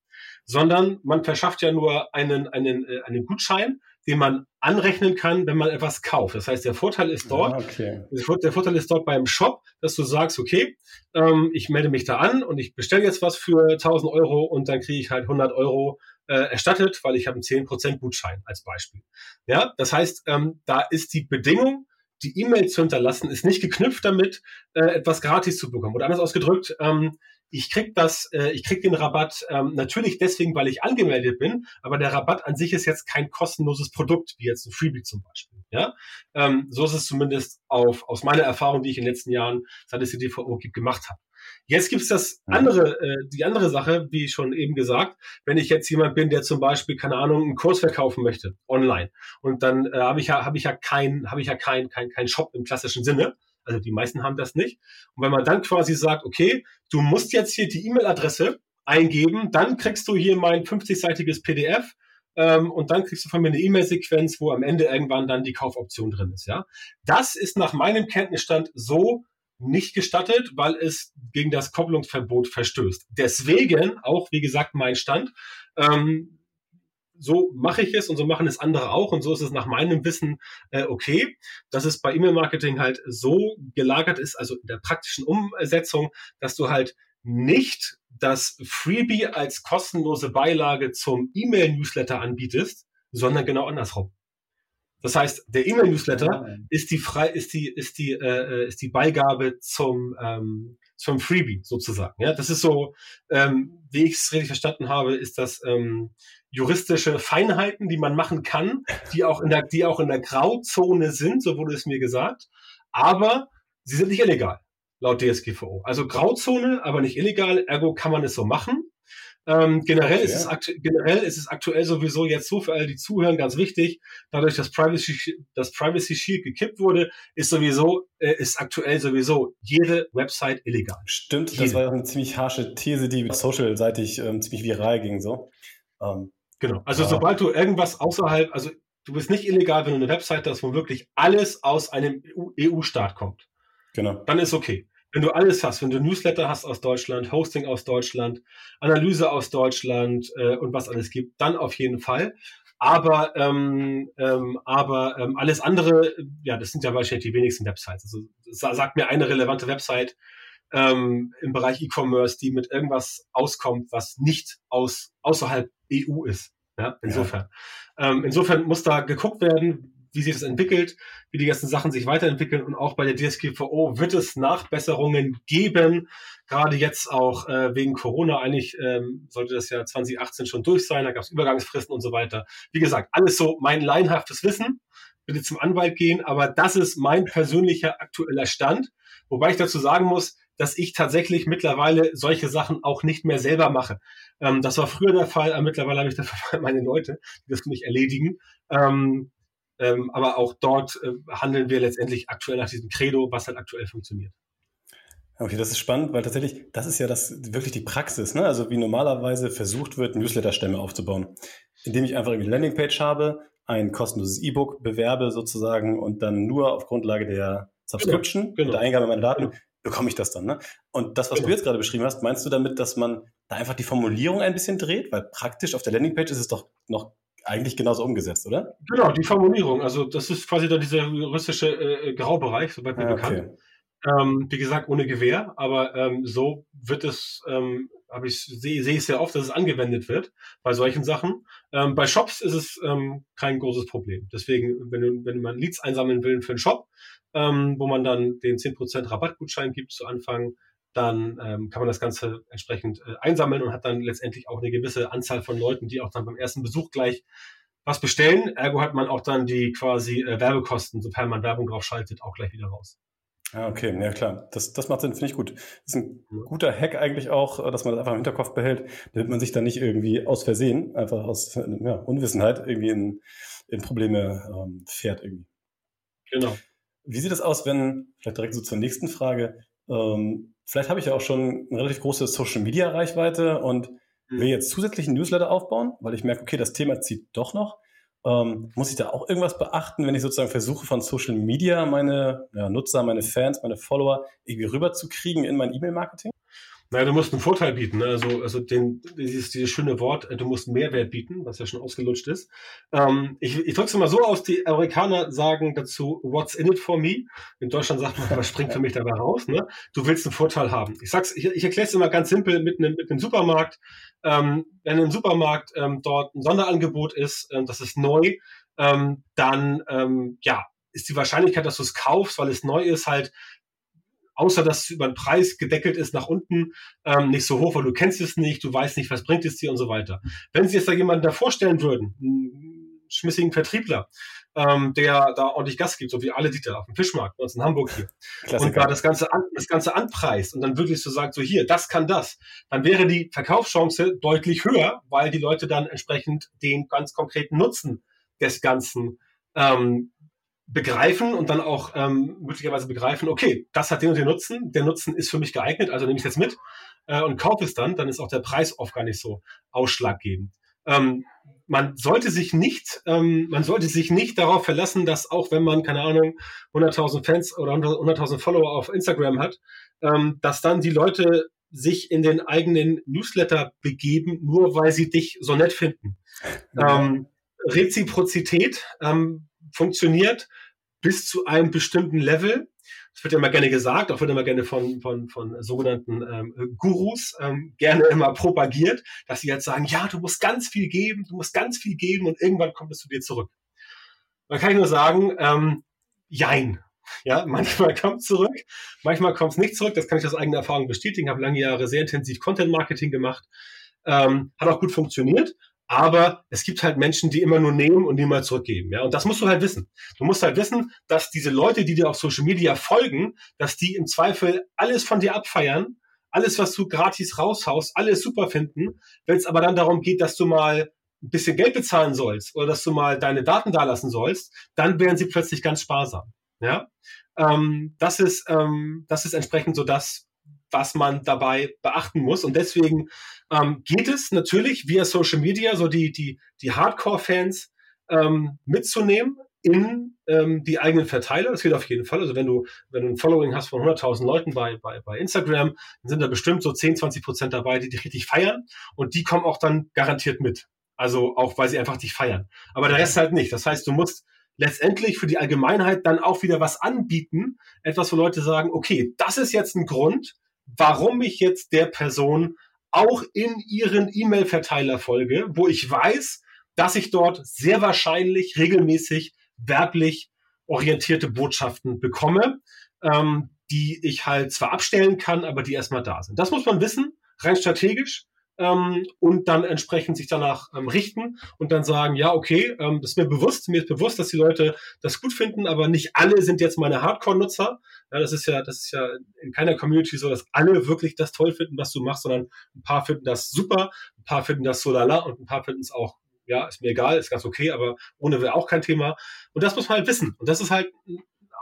S4: sondern man verschafft ja nur einen, einen, äh, einen Gutschein, den man anrechnen kann, wenn man etwas kauft. Das heißt, der Vorteil ist dort, ah, okay. der Vorteil ist dort beim Shop, dass du sagst, okay, ähm, ich melde mich da an und ich bestelle jetzt was für 1000 Euro und dann kriege ich halt 100 Euro äh, erstattet, weil ich habe einen 10% Gutschein als Beispiel. Ja, das heißt, ähm, da ist die Bedingung, die E-Mail zu hinterlassen, ist nicht geknüpft damit, äh, etwas gratis zu bekommen. Oder anders ausgedrückt, ähm, ich krieg das, äh, ich krieg den Rabatt ähm, natürlich deswegen, weil ich angemeldet bin, aber der Rabatt an sich ist jetzt kein kostenloses Produkt, wie jetzt ein Freebie zum Beispiel. Ja, ähm, so ist es zumindest auf, aus meiner Erfahrung, die ich in den letzten Jahren, seit es die DVO gibt, gemacht habe. Jetzt gibt's das andere, äh, die andere Sache, wie schon eben gesagt, wenn ich jetzt jemand bin, der zum Beispiel, keine Ahnung, einen Kurs verkaufen möchte, online, und dann äh, habe ich ja, habe ich ja kein, habe ich ja kein, kein, kein Shop im klassischen Sinne, also die meisten haben das nicht. Und wenn man dann quasi sagt, okay, du musst jetzt hier die E-Mail-Adresse eingeben, dann kriegst du hier mein 50-seitiges PDF ähm, und dann kriegst du von mir eine E-Mail-Sequenz, wo am Ende irgendwann dann die Kaufoption drin ist. Ja, das ist nach meinem Kenntnisstand so nicht gestattet, weil es gegen das Kopplungsverbot verstößt. Deswegen auch, wie gesagt, mein Stand. Ähm, so mache ich es und so machen es andere auch und so ist es nach meinem Wissen äh, okay, dass es bei E-Mail-Marketing halt so gelagert ist, also in der praktischen Umsetzung, dass du halt nicht das Freebie als kostenlose Beilage zum E-Mail-Newsletter anbietest, sondern genau andersrum. Das heißt, der E-Mail-Newsletter ist die frei, ist die, ist die, äh, ist die Beigabe zum ähm, zum Freebie sozusagen. Ja, das ist so, ähm, wie ich es richtig verstanden habe, ist das ähm, juristische Feinheiten, die man machen kann, die auch in der, die auch in der Grauzone sind, so wurde es mir gesagt. Aber sie sind nicht illegal, laut DSGVO. Also Grauzone, aber nicht illegal, ergo kann man es so machen. Ähm, generell, ist es generell ist es aktuell sowieso jetzt so für alle, die zuhören, ganz wichtig. Dadurch, dass Privacy, das Privacy Shield gekippt wurde, ist sowieso, äh, ist aktuell sowieso jede Website illegal.
S3: Stimmt, jede. das war ja auch eine ziemlich harsche These, die social-seitig ähm, ziemlich viral ging, so.
S4: Ähm, Genau. Also ja. sobald du irgendwas außerhalb, also du bist nicht illegal, wenn du eine Website hast, wo wirklich alles aus einem EU-Staat kommt.
S3: Genau.
S4: Dann ist okay. Wenn du alles hast, wenn du Newsletter hast aus Deutschland, Hosting aus Deutschland, Analyse aus Deutschland äh, und was alles gibt, dann auf jeden Fall. Aber, ähm, ähm, aber ähm, alles andere, ja, das sind ja wahrscheinlich die wenigsten Websites. Also sagt mir eine relevante Website ähm, im Bereich E-Commerce, die mit irgendwas auskommt, was nicht aus außerhalb EU ist. Ja, insofern. Ja. Ähm, insofern muss da geguckt werden, wie sich das entwickelt, wie die ganzen Sachen sich weiterentwickeln und auch bei der DSGVO wird es Nachbesserungen geben. Gerade jetzt auch äh, wegen Corona. Eigentlich ähm, sollte das ja 2018 schon durch sein. Da gab es Übergangsfristen und so weiter. Wie gesagt, alles so mein leinhaftes Wissen. Bitte zum Anwalt gehen. Aber das ist mein persönlicher aktueller Stand. Wobei ich dazu sagen muss, dass ich tatsächlich mittlerweile solche Sachen auch nicht mehr selber mache. Ähm, das war früher der Fall, aber mittlerweile habe ich dafür (laughs) meine Leute, die das für mich erledigen. Ähm, ähm, aber auch dort äh, handeln wir letztendlich aktuell nach diesem Credo, was halt aktuell funktioniert.
S3: Okay, das ist spannend, weil tatsächlich, das ist ja das wirklich die Praxis, ne? Also wie normalerweise versucht wird, Newsletter-Stämme aufzubauen. Indem ich einfach eine Landingpage habe, ein kostenloses E-Book bewerbe sozusagen und dann nur auf Grundlage der Subscription genau, genau. der Eingabe meiner Daten genau. bekomme ich das dann. Ne? Und das, was genau. du jetzt gerade beschrieben hast, meinst du damit, dass man da einfach die Formulierung ein bisschen dreht? Weil praktisch auf der Landingpage ist es doch noch eigentlich genauso umgesetzt, oder?
S4: Genau, die Formulierung. Also das ist quasi dann dieser juristische äh, Graubereich, soweit mir ah, bekannt. Okay. Ähm, wie gesagt, ohne Gewehr, aber ähm, so wird es, ähm, habe ich sehe seh ich sehr oft, dass es angewendet wird bei solchen Sachen. Ähm, bei Shops ist es ähm, kein großes Problem. Deswegen, wenn, du, wenn man Leads einsammeln will für einen Shop, ähm, wo man dann den 10% Rabattgutschein gibt zu Anfang, dann ähm, kann man das Ganze entsprechend äh, einsammeln und hat dann letztendlich auch eine gewisse Anzahl von Leuten, die auch dann beim ersten Besuch gleich was bestellen. Ergo hat man auch dann die quasi äh, Werbekosten, sofern man Werbung drauf schaltet, auch gleich wieder raus.
S3: Ja, okay, ja klar. Das, das macht Sinn, finde ich gut. Das ist ein guter Hack eigentlich auch, äh, dass man das einfach im Hinterkopf behält, damit man sich dann nicht irgendwie aus Versehen, einfach aus ja, Unwissenheit irgendwie in, in Probleme ähm, fährt irgendwie.
S4: Genau.
S3: Wie sieht es aus, wenn, vielleicht direkt so zur nächsten Frage, ähm, vielleicht habe ich ja auch schon eine relativ große Social-Media-Reichweite und mhm. will jetzt zusätzlichen Newsletter aufbauen, weil ich merke, okay, das Thema zieht doch noch. Ähm, muss ich da auch irgendwas beachten, wenn ich sozusagen versuche, von Social Media meine ja, Nutzer, meine Fans, meine Follower irgendwie rüberzukriegen in mein E-Mail-Marketing?
S4: Naja, du musst einen Vorteil bieten. Ne? Also, also den, dieses, dieses schöne Wort, äh, du musst Mehrwert bieten, was ja schon ausgelutscht ist. Ähm, ich ich drücke es mal so aus, die Amerikaner sagen dazu, what's in it for me? In Deutschland sagt man, was springt für mich dabei raus? Ne? Du willst einen Vorteil haben. Ich sag's, ich, ich erkläre es immer ganz simpel mit einem, mit einem Supermarkt. Ähm, wenn im Supermarkt ähm, dort ein Sonderangebot ist, ähm, das ist neu, ähm, dann ähm, ja, ist die Wahrscheinlichkeit, dass du es kaufst, weil es neu ist, halt außer dass es über den Preis gedeckelt ist nach unten, ähm, nicht so hoch, weil du kennst es nicht, du weißt nicht, was bringt es dir und so weiter. Wenn Sie jetzt da jemanden da vorstellen würden, einen schmissigen Vertriebler, ähm, der da ordentlich Gas gibt, so wie alle Dieter auf dem Fischmarkt bei uns in Hamburg hier, Klassiker. und da das Ganze, an, das Ganze anpreist und dann wirklich so sagt, so hier, das kann das, dann wäre die Verkaufschance deutlich höher, weil die Leute dann entsprechend den ganz konkreten Nutzen des Ganzen ähm, begreifen und dann auch ähm, möglicherweise begreifen, okay, das hat den und den Nutzen, der Nutzen ist für mich geeignet, also nehme ich es jetzt mit äh, und kaufe es dann, dann ist auch der Preis oft gar nicht so ausschlaggebend. Ähm, man sollte sich nicht, ähm, man sollte sich nicht darauf verlassen, dass auch wenn man, keine Ahnung, 100.000 Fans oder 100.000 Follower auf Instagram hat, ähm, dass dann die Leute sich in den eigenen Newsletter begeben, nur weil sie dich so nett finden. Ähm, Reziprozität ähm, funktioniert bis zu einem bestimmten Level. Das wird immer gerne gesagt, auch wird immer gerne von, von, von sogenannten ähm, Gurus ähm, gerne immer propagiert, dass sie jetzt sagen, ja, du musst ganz viel geben, du musst ganz viel geben und irgendwann kommt es zu dir zurück. Da kann ich nur sagen, ähm, jein. Ja, (laughs) manchmal kommt es zurück, manchmal kommt es nicht zurück. Das kann ich aus eigener Erfahrung bestätigen. Ich habe lange Jahre sehr intensiv Content Marketing gemacht. Ähm, hat auch gut funktioniert. Aber es gibt halt Menschen, die immer nur nehmen und niemals zurückgeben. Ja, und das musst du halt wissen. Du musst halt wissen, dass diese Leute, die dir auf Social Media folgen, dass die im Zweifel alles von dir abfeiern, alles, was du gratis raushaust, alles super finden. Wenn es aber dann darum geht, dass du mal ein bisschen Geld bezahlen sollst oder dass du mal deine Daten dalassen sollst, dann werden sie plötzlich ganz sparsam. Ja, ähm, das ist ähm, das ist entsprechend so das, was man dabei beachten muss. Und deswegen ähm, geht es natürlich via Social Media, so die, die, die Hardcore-Fans, ähm, mitzunehmen in ähm, die eigenen Verteiler. Das geht auf jeden Fall. Also wenn du, wenn du ein Following hast von 100.000 Leuten bei, bei, bei Instagram, dann sind da bestimmt so 10, 20 Prozent dabei, die dich richtig feiern und die kommen auch dann garantiert mit. Also auch, weil sie einfach dich feiern. Aber der Rest halt nicht. Das heißt, du musst letztendlich für die Allgemeinheit dann auch wieder was anbieten. Etwas, wo Leute sagen, okay, das ist jetzt ein Grund, warum ich jetzt der Person auch in ihren E-Mail-Verteiler folge, wo ich weiß, dass ich dort sehr wahrscheinlich regelmäßig werblich orientierte Botschaften bekomme, ähm, die ich halt zwar abstellen kann, aber die erstmal da sind. Das muss man wissen, rein strategisch. Ähm, und dann entsprechend sich danach ähm, richten und dann sagen, ja, okay, ähm, das ist mir bewusst, mir ist bewusst, dass die Leute das gut finden, aber nicht alle sind jetzt meine Hardcore-Nutzer. Ja, das ist ja, das ist ja in keiner Community so, dass alle wirklich das toll finden, was du machst, sondern ein paar finden das super, ein paar finden das so lala und ein paar finden es auch ja, ist mir egal, ist ganz okay, aber ohne wäre auch kein Thema. Und das muss man halt wissen. Und das ist halt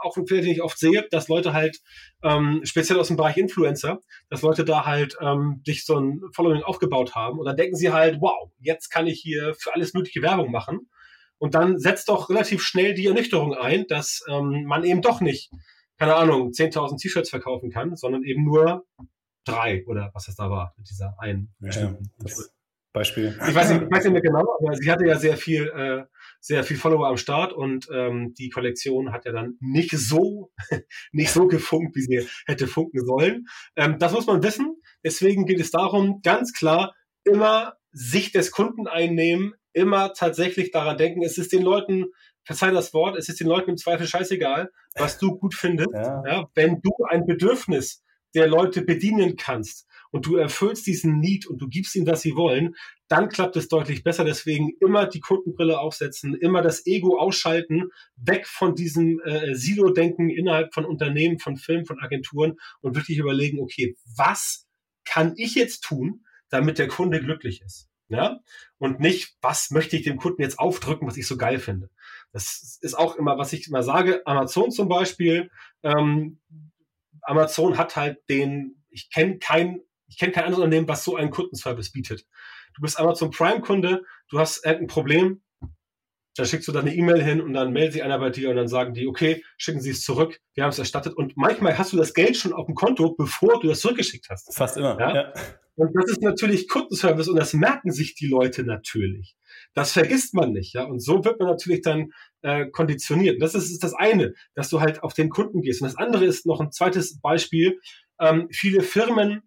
S4: auch ein Fehler, den ich oft sehe, dass Leute halt, ähm, speziell aus dem Bereich Influencer, dass Leute da halt ähm, sich so ein Following aufgebaut haben und dann denken sie halt, wow, jetzt kann ich hier für alles mögliche Werbung machen. Und dann setzt doch relativ schnell die Ernüchterung ein, dass ähm, man eben doch nicht, keine Ahnung, 10.000 T-Shirts verkaufen kann, sondern eben nur drei oder was das da war mit dieser einen.
S3: Ja, Beispiel.
S4: Ich weiß, nicht, ich weiß nicht mehr genau, aber sie hatte ja sehr viel, äh, sehr viel Follower am Start und ähm, die Kollektion hat ja dann nicht so, (laughs) nicht so gefunkt, wie sie hätte funken sollen. Ähm, das muss man wissen. Deswegen geht es darum, ganz klar immer Sicht des Kunden einnehmen, immer tatsächlich daran denken, es ist den Leuten, verzeih das Wort, es ist den Leuten im Zweifel scheißegal, was du gut findest. Ja. ja wenn du ein Bedürfnis der Leute bedienen kannst, und du erfüllst diesen Need und du gibst ihnen, was sie wollen, dann klappt es deutlich besser. Deswegen immer die Kundenbrille aufsetzen, immer das Ego ausschalten, weg von diesem äh, Silo-Denken innerhalb von Unternehmen, von Firmen, von Agenturen und wirklich überlegen, okay, was kann ich jetzt tun, damit der Kunde glücklich ist? Ja? Und nicht, was möchte ich dem Kunden jetzt aufdrücken, was ich so geil finde. Das ist auch immer, was ich immer sage. Amazon zum Beispiel. Ähm, Amazon hat halt den, ich kenne kein ich kenne kein anderes Unternehmen, was so einen Kundenservice bietet. Du bist Amazon Prime-Kunde, du hast irgendein Problem, dann schickst du da eine E-Mail hin und dann meldet sich einer bei dir und dann sagen die, okay, schicken Sie es zurück, wir haben es erstattet. Und manchmal hast du das Geld schon auf dem Konto, bevor du das zurückgeschickt hast.
S3: Fast immer. Ja? ja.
S4: Und das ist natürlich Kundenservice und das merken sich die Leute natürlich. Das vergisst man nicht, ja. Und so wird man natürlich dann äh, konditioniert. Und das ist, ist das eine, dass du halt auf den Kunden gehst. Und das andere ist noch ein zweites Beispiel. Ähm, viele Firmen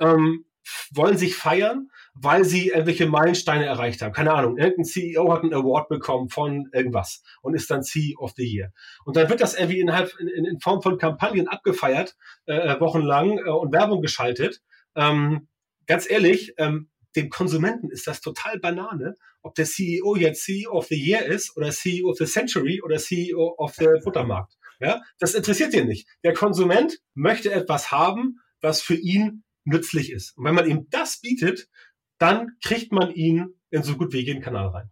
S4: ähm, wollen sich feiern, weil sie irgendwelche Meilensteine erreicht haben. Keine Ahnung, irgendein CEO hat einen Award bekommen von irgendwas und ist dann CEO of the Year. Und dann wird das irgendwie innerhalb in, in Form von Kampagnen abgefeiert, äh, wochenlang äh, und Werbung geschaltet. Ähm, ganz ehrlich, ähm, dem Konsumenten ist das total Banane, ob der CEO jetzt CEO of the Year ist oder CEO of the Century oder CEO of the Buttermarkt. Ja, das interessiert den nicht. Der Konsument möchte etwas haben, was für ihn nützlich ist. Und wenn man ihm das bietet, dann kriegt man ihn in so gut wie jeden Kanal rein.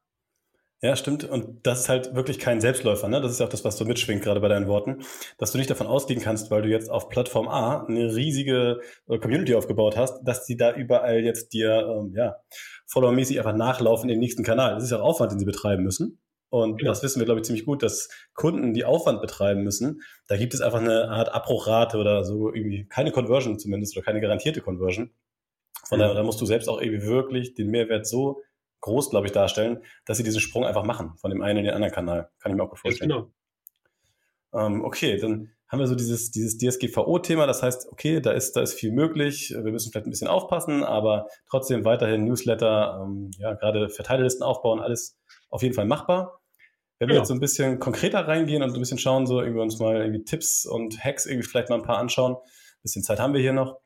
S3: Ja, stimmt. Und das ist halt wirklich kein Selbstläufer. Ne? Das ist auch das, was du mitschwingt, gerade bei deinen Worten, dass du nicht davon ausgehen kannst, weil du jetzt auf Plattform A eine riesige äh, Community aufgebaut hast, dass die da überall jetzt dir ähm, ja, followermäßig einfach nachlaufen in den nächsten Kanal. Das ist ja auch Aufwand, den sie betreiben müssen. Und ja. das wissen wir, glaube ich, ziemlich gut, dass Kunden, die Aufwand betreiben müssen, da gibt es einfach eine Art Abbruchrate oder so irgendwie keine Conversion zumindest oder keine garantierte Conversion. Von daher, da musst du selbst auch irgendwie wirklich den Mehrwert so groß, glaube ich, darstellen, dass sie diesen Sprung einfach machen von dem einen in den anderen Kanal. Kann ich mir auch gut vorstellen. Genau. Ähm, okay, dann haben wir so dieses, dieses DSGVO-Thema. Das heißt, okay, da ist, da ist viel möglich. Wir müssen vielleicht ein bisschen aufpassen, aber trotzdem weiterhin Newsletter, ähm, ja, gerade Verteilerlisten aufbauen, alles auf jeden Fall machbar. Wenn wir ja. jetzt so ein bisschen konkreter reingehen und so ein bisschen schauen, so irgendwie uns mal irgendwie Tipps und Hacks irgendwie vielleicht mal ein paar anschauen. Ein bisschen Zeit haben wir hier noch.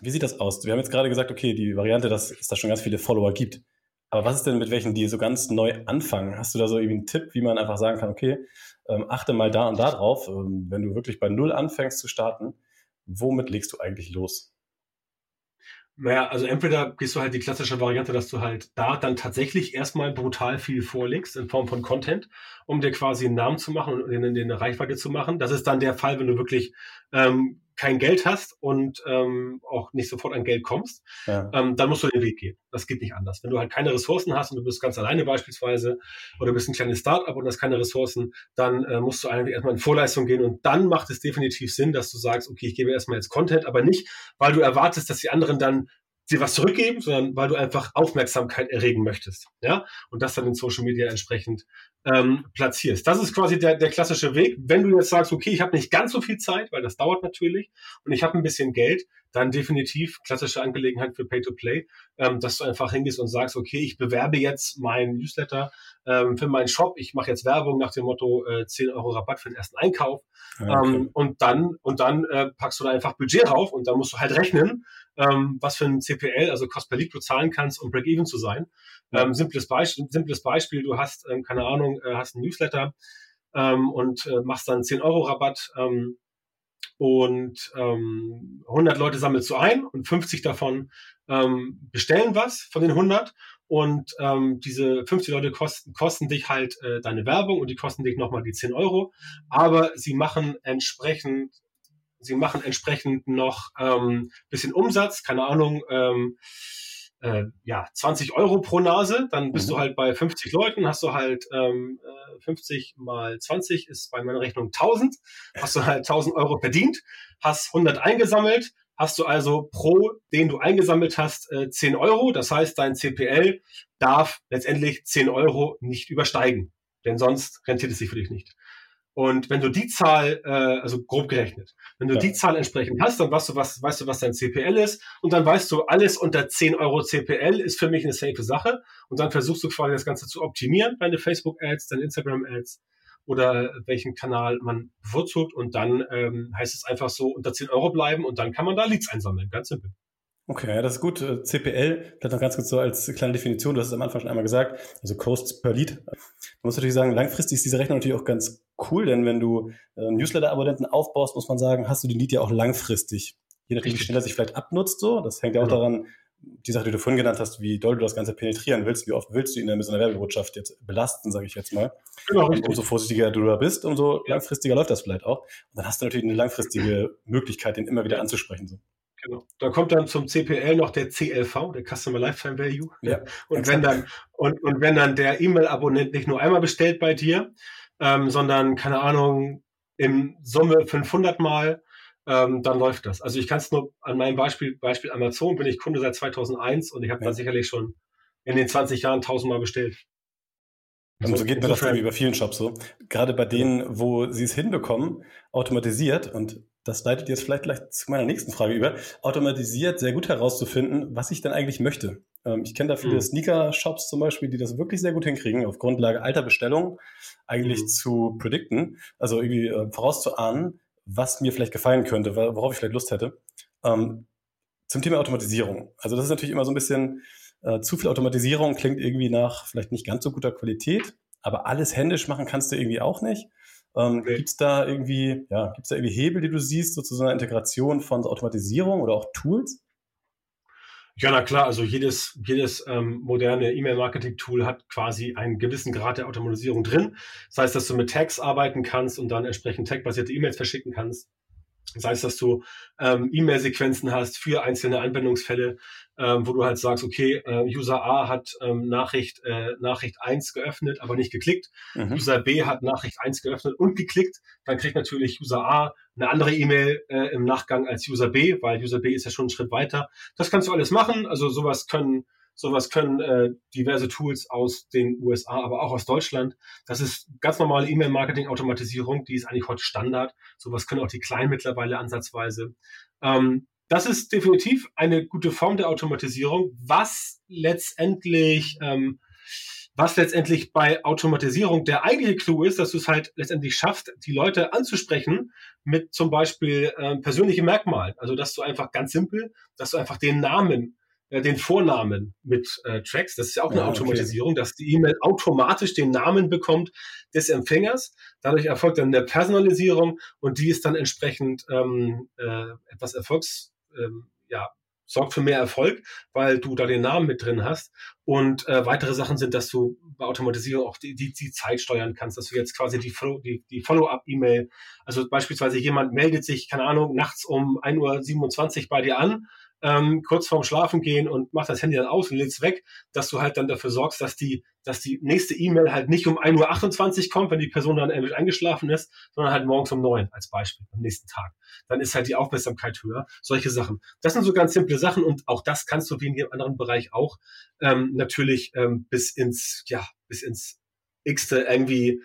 S3: Wie sieht das aus? Wir haben jetzt gerade gesagt, okay, die Variante, dass es da schon ganz viele Follower gibt. Aber was ist denn mit welchen, die so ganz neu anfangen? Hast du da so irgendwie einen Tipp, wie man einfach sagen kann, okay, ähm, achte mal da und da drauf, ähm, wenn du wirklich bei Null anfängst zu starten, womit legst du eigentlich los?
S4: Naja, also entweder gehst du halt die klassische Variante, dass du halt da dann tatsächlich erstmal brutal viel vorlegst in Form von Content, um dir quasi einen Namen zu machen und in, in eine Reichweite zu machen. Das ist dann der Fall, wenn du wirklich ähm, kein Geld hast und ähm, auch nicht sofort an Geld kommst, ja. ähm, dann musst du den Weg gehen. Das geht nicht anders. Wenn du halt keine Ressourcen hast und du bist ganz alleine beispielsweise oder bist ein kleines Startup und hast keine Ressourcen, dann äh, musst du eigentlich erstmal in Vorleistung gehen und dann macht es definitiv Sinn, dass du sagst, okay, ich gebe erstmal jetzt Content, aber nicht, weil du erwartest, dass die anderen dann dir was zurückgeben, sondern weil du einfach Aufmerksamkeit erregen möchtest. Ja, und das dann in Social Media entsprechend ähm, platzierst. Das ist quasi der, der klassische Weg. Wenn du jetzt sagst, okay, ich habe nicht ganz so viel Zeit, weil das dauert natürlich, und ich habe ein bisschen Geld, dann definitiv klassische Angelegenheit für Pay-to-Play, ähm, dass du einfach hingehst und sagst, okay, ich bewerbe jetzt mein Newsletter ähm, für meinen Shop, ich mache jetzt Werbung nach dem Motto äh, 10 Euro Rabatt für den ersten Einkauf okay. ähm, und dann und dann äh, packst du da einfach Budget drauf und dann musst du halt rechnen, ähm, was für ein CPL, also Cost per Lead du zahlen kannst, um Break-Even zu sein. Ähm, simples, Beispiel, simples Beispiel, du hast, ähm, keine Ahnung, äh, hast ein Newsletter ähm, und äh, machst dann 10 Euro Rabatt ähm, und ähm, 100 Leute sammelst du ein und 50 davon ähm, bestellen was von den 100 und ähm, diese 50 Leute kosten, kosten dich halt äh, deine Werbung und die kosten dich nochmal die 10 Euro, aber sie machen entsprechend sie machen entsprechend noch ähm, bisschen Umsatz, keine Ahnung, ähm, äh, ja, 20 Euro pro Nase, dann bist mhm. du halt bei 50 Leuten, hast du halt ähm, 50 äh, mal 20 ist bei meiner Rechnung 1000, hast du halt 1000 Euro verdient, hast 100 eingesammelt, hast du also pro, den du eingesammelt hast, äh, 10 Euro. Das heißt, dein CPL darf letztendlich 10 Euro nicht übersteigen, denn sonst rentiert es sich für dich nicht. Und wenn du die Zahl, äh, also grob gerechnet, wenn du ja. die Zahl entsprechend hast, dann weißt du, was, weißt du, was dein CPL ist. Und dann weißt du, alles unter 10 Euro CPL ist für mich eine safe Sache. Und dann versuchst du quasi das Ganze zu optimieren, deine Facebook-Ads, deine Instagram-Ads oder welchen Kanal man bevorzugt. Und dann ähm, heißt es einfach so, unter 10 Euro bleiben und dann kann man da Leads einsammeln. Ganz simpel.
S3: Okay, das ist gut. Äh, CPL, vielleicht noch ganz kurz so als kleine Definition, du hast es am Anfang schon einmal gesagt, also Cost per Lead. Man muss natürlich sagen, langfristig ist diese Rechnung natürlich auch ganz cool, denn wenn du äh, Newsletter-Abonnenten aufbaust, muss man sagen, hast du den Lead ja auch langfristig. Je nachdem, wie schnell er sich vielleicht abnutzt, so. Das hängt ja auch genau. daran, die Sache, die du vorhin genannt hast, wie doll du das Ganze penetrieren willst, wie oft willst du ihn mit so einer Werbebotschaft jetzt belasten, sage ich jetzt mal. Genau, und umso vorsichtiger du da bist, umso langfristiger läuft das vielleicht auch. Und dann hast du natürlich eine langfristige Möglichkeit, den immer wieder anzusprechen. So.
S4: Genau. Da kommt dann zum CPL noch der CLV, der Customer Lifetime Value. Ja, und wenn dann, und, und wenn dann der E-Mail-Abonnent nicht nur einmal bestellt bei dir, ähm, sondern, keine Ahnung, in Summe 500 Mal, ähm, dann läuft das. Also ich kann es nur an meinem Beispiel, Beispiel Amazon, bin ich Kunde seit 2001 und ich habe ja. da sicherlich schon in den 20 Jahren tausendmal bestellt.
S3: Und so geht mir das irgendwie bei vielen Shops so. Gerade bei denen, wo sie es hinbekommen, automatisiert und das leitet jetzt vielleicht gleich zu meiner nächsten Frage über, automatisiert sehr gut herauszufinden, was ich denn eigentlich möchte. Ähm, ich kenne da viele mhm. Sneaker-Shops zum Beispiel, die das wirklich sehr gut hinkriegen, auf Grundlage alter Bestellungen eigentlich mhm. zu predikten, also irgendwie äh, vorauszuahnen, was mir vielleicht gefallen könnte, worauf ich vielleicht Lust hätte. Ähm, zum Thema Automatisierung. Also das ist natürlich immer so ein bisschen, äh, zu viel Automatisierung klingt irgendwie nach vielleicht nicht ganz so guter Qualität, aber alles händisch machen kannst du irgendwie auch nicht. Ähm, okay. Gibt es da irgendwie, ja, gibt da irgendwie Hebel, die du siehst, so zu so einer Integration von Automatisierung oder auch Tools?
S4: Ja, na klar, also jedes, jedes ähm, moderne E-Mail-Marketing-Tool hat quasi einen gewissen Grad der Automatisierung drin. Das heißt, dass du mit Tags arbeiten kannst und dann entsprechend Tag-basierte E-Mails verschicken kannst. Das heißt, dass du ähm, E-Mail-Sequenzen hast für einzelne Anwendungsfälle, ähm, wo du halt sagst, okay, äh, User A hat ähm, Nachricht, äh, Nachricht 1 geöffnet, aber nicht geklickt. Mhm. User B hat Nachricht 1 geöffnet und geklickt. Dann kriegt natürlich User A eine andere E-Mail äh, im Nachgang als User B, weil User B ist ja schon einen Schritt weiter. Das kannst du alles machen. Also sowas können Sowas können äh, diverse Tools aus den USA, aber auch aus Deutschland. Das ist ganz normale E-Mail-Marketing-Automatisierung, die ist eigentlich heute Standard. Sowas können auch die Kleinen mittlerweile ansatzweise. Ähm, das ist definitiv eine gute Form der Automatisierung, was letztendlich ähm, was letztendlich bei Automatisierung der eigentliche Clou ist, dass du es halt letztendlich schaffst, die Leute anzusprechen mit zum Beispiel äh, persönlichen Merkmalen. Also dass du einfach ganz simpel, dass du einfach den Namen äh, den Vornamen mit äh, Tracks. Das ist ja auch eine ja, Automatisierung, okay. dass die E-Mail automatisch den Namen bekommt des Empfängers. Dadurch erfolgt dann eine Personalisierung und die ist dann entsprechend ähm, äh, etwas Erfolgs, ähm, ja, sorgt für mehr Erfolg, weil du da den Namen mit drin hast. Und äh, weitere Sachen sind, dass du bei Automatisierung auch die, die, die Zeit steuern kannst, dass du jetzt quasi die, die, die Follow-up-E-Mail, also beispielsweise jemand meldet sich, keine Ahnung, nachts um 1.27 Uhr bei dir an ähm, kurz vorm Schlafen gehen und mach das Handy dann aus und lädst weg, dass du halt dann dafür sorgst, dass die, dass die nächste E-Mail halt nicht um 1.28 Uhr kommt, wenn die Person dann endlich eingeschlafen ist, sondern halt morgens um 9 als Beispiel am nächsten Tag. Dann ist halt die Aufmerksamkeit höher. Solche Sachen. Das sind so ganz simple Sachen und auch das kannst du wie in jedem anderen Bereich auch ähm, natürlich ähm, bis ins, ja, bis ins X-te irgendwie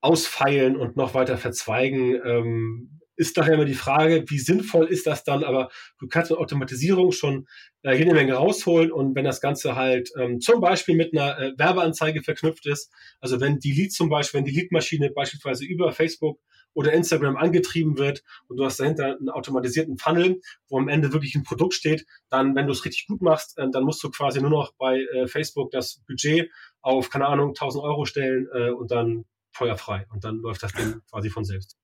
S4: ausfeilen und noch weiter verzweigen. Ähm, ist daher immer die Frage, wie sinnvoll ist das dann, aber du kannst mit Automatisierung schon äh, jede Menge rausholen und wenn das Ganze halt ähm, zum Beispiel mit einer äh, Werbeanzeige verknüpft ist, also wenn die Lead zum Beispiel, wenn die Leadmaschine beispielsweise über Facebook oder Instagram angetrieben wird und du hast dahinter einen automatisierten Funnel, wo am Ende wirklich ein Produkt steht, dann, wenn du es richtig gut machst, äh, dann musst du quasi nur noch bei äh, Facebook das Budget auf, keine Ahnung, 1000 Euro stellen äh, und dann feuerfrei und dann läuft das Ding quasi von selbst.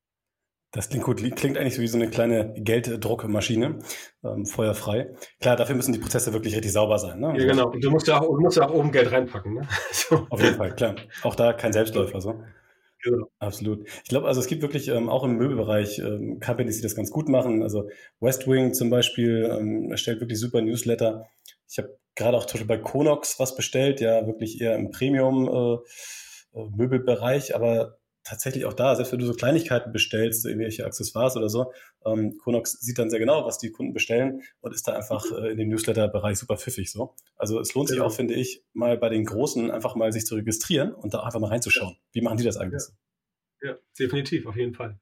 S3: Das klingt gut. Klingt eigentlich so wie so eine kleine Gelddruckmaschine, ähm, feuerfrei. Klar, dafür müssen die Prozesse wirklich richtig sauber sein. Ne?
S4: Ja, genau. Und du musst ja auch, musst ja auch oben Geld reinpacken. Ne? (laughs)
S3: So. Auf jeden Fall, klar. Auch da kein Selbstläufer. So. Genau. Absolut. Ich glaube, also es gibt wirklich ähm, auch im Möbelbereich ähm, Companies, die das ganz gut machen. Also Westwing zum Beispiel ähm, erstellt wirklich super Newsletter. Ich habe gerade auch zum Beispiel bei Konox was bestellt, ja, wirklich eher im Premium-Möbelbereich, äh, äh aber tatsächlich auch da, selbst wenn du so Kleinigkeiten bestellst, so irgendwelche Accessoires oder so, ähm, Konox sieht dann sehr genau, was die Kunden bestellen und ist da einfach äh, in dem Newsletter-Bereich super pfiffig so. Also es lohnt sich genau. auch, finde ich, mal bei den Großen einfach mal sich zu registrieren und da einfach mal reinzuschauen. Wie machen die das eigentlich?
S4: Ja, ja definitiv, auf jeden Fall.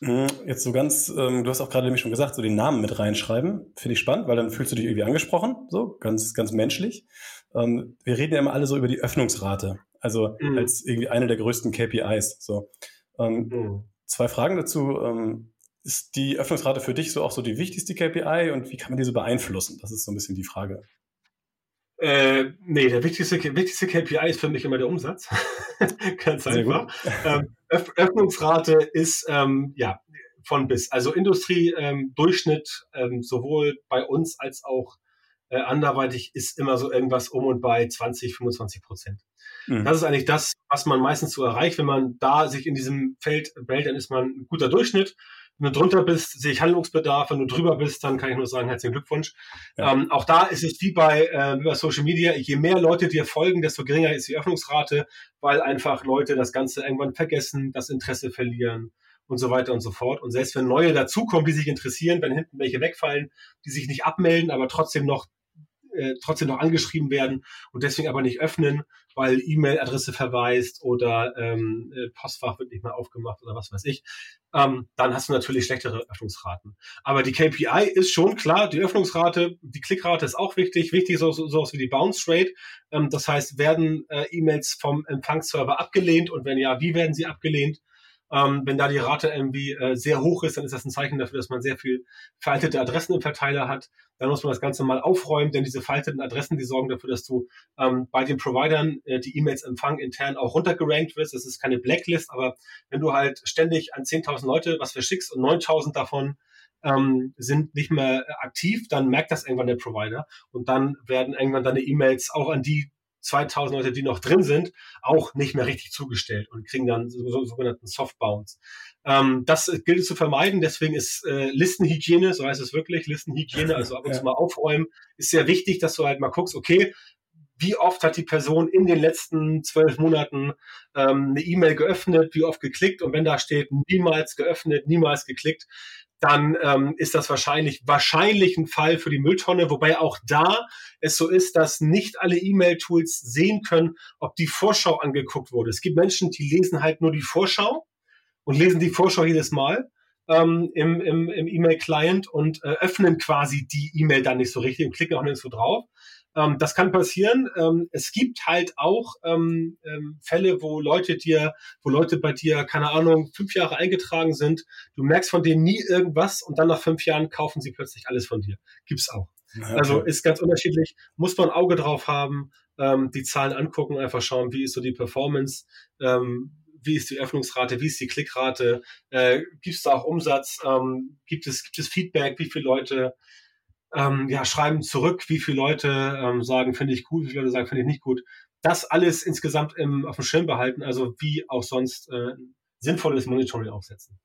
S3: Mhm, jetzt so ganz, ähm, du hast auch gerade nämlich schon gesagt, so den Namen mit reinschreiben, finde ich spannend, weil dann fühlst du dich irgendwie angesprochen, so ganz, ganz menschlich. Ähm, wir reden ja immer alle so über die Öffnungsrate. Also mhm. als irgendwie eine der größten KPIs. So. Ähm, mhm. Zwei Fragen dazu. Ähm, ist die Öffnungsrate für dich so auch so die wichtigste KPI und wie kann man diese beeinflussen? Das ist so ein bisschen die Frage.
S4: Äh, nee, der wichtigste, wichtigste KPI ist für mich immer der Umsatz. (laughs) Ganz einfach. Ähm, Öff Öffnungsrate ist ähm, ja von bis. Also Industrie ähm, ähm, sowohl bei uns als auch äh, anderweitig ist immer so irgendwas um und bei 20, 25 Prozent. Mhm. Das ist eigentlich das, was man meistens so erreicht. Wenn man da sich in diesem Feld wählt, dann ist man ein guter Durchschnitt. Wenn du drunter bist, sehe ich Handlungsbedarf. Wenn du drüber bist, dann kann ich nur sagen, herzlichen Glückwunsch. Ja. Ähm, auch da ist es wie bei, äh, bei Social Media. Je mehr Leute dir folgen, desto geringer ist die Öffnungsrate, weil einfach Leute das Ganze irgendwann vergessen, das Interesse verlieren und so weiter und so fort. Und selbst wenn neue dazukommen, die sich interessieren, wenn hinten welche wegfallen, die sich nicht abmelden, aber trotzdem noch äh, trotzdem noch angeschrieben werden und deswegen aber nicht öffnen, weil E-Mail-Adresse verweist oder ähm, äh, Postfach wird nicht mehr aufgemacht oder was weiß ich, ähm, dann hast du natürlich schlechtere Öffnungsraten. Aber die KPI ist schon klar, die Öffnungsrate, die Klickrate ist auch wichtig. Wichtig ist auch so, sowas wie die Bounce Rate. Ähm, das heißt, werden äh, E-Mails vom Empfangsserver abgelehnt und wenn ja, wie werden sie abgelehnt? Ähm, wenn da die Rate irgendwie äh, sehr hoch ist, dann ist das ein Zeichen dafür, dass man sehr viel veraltete Adressen im Verteiler hat. Dann muss man das Ganze mal aufräumen, denn diese veralteten Adressen, die sorgen dafür, dass du ähm, bei den Providern, äh, die E-Mails empfangen, intern auch runtergerankt wirst. Das ist keine Blacklist, aber wenn du halt ständig an 10.000 Leute was verschickst und 9.000 davon ähm, sind nicht mehr aktiv, dann merkt das irgendwann der Provider und dann werden irgendwann deine E-Mails auch an die 2000 Leute, die noch drin sind, auch nicht mehr richtig zugestellt und kriegen dann so, so, sogenannten Softbounce. Ähm, das gilt es zu vermeiden, deswegen ist äh, Listenhygiene, so heißt es wirklich, Listenhygiene, also ab und zu mal aufräumen, ist sehr wichtig, dass du halt mal guckst, okay, wie oft hat die Person in den letzten zwölf Monaten ähm, eine E-Mail geöffnet, wie oft geklickt und wenn da steht niemals geöffnet, niemals geklickt, dann ähm, ist das wahrscheinlich wahrscheinlich ein Fall für die Mülltonne, wobei auch da es so ist, dass nicht alle E-Mail-Tools sehen können, ob die Vorschau angeguckt wurde. Es gibt Menschen, die lesen halt nur die Vorschau und lesen die Vorschau jedes Mal ähm, im, im, im E-Mail-Client und äh, öffnen quasi die E-Mail dann nicht so richtig und klicken auch nicht so drauf. Ähm, das kann passieren. Ähm, es gibt halt auch ähm, ähm, Fälle, wo Leute dir, wo Leute bei dir, keine Ahnung, fünf Jahre eingetragen sind. Du merkst von denen nie irgendwas und dann nach fünf Jahren kaufen sie plötzlich alles von dir. Gibt's auch. Okay. Also ist ganz unterschiedlich. Muss man ein Auge drauf haben, ähm, die Zahlen angucken, einfach schauen, wie ist so die Performance. Ähm, wie ist die Öffnungsrate, wie ist die Klickrate, äh, gibt es da auch Umsatz, ähm, gibt, es, gibt es Feedback, wie viele Leute ähm, ja, schreiben zurück, wie viele Leute ähm, sagen, finde ich gut, wie viele Leute sagen, finde ich nicht gut. Das alles insgesamt im, auf dem Schirm behalten, also wie auch sonst äh, sinnvolles Monitoring aufsetzen.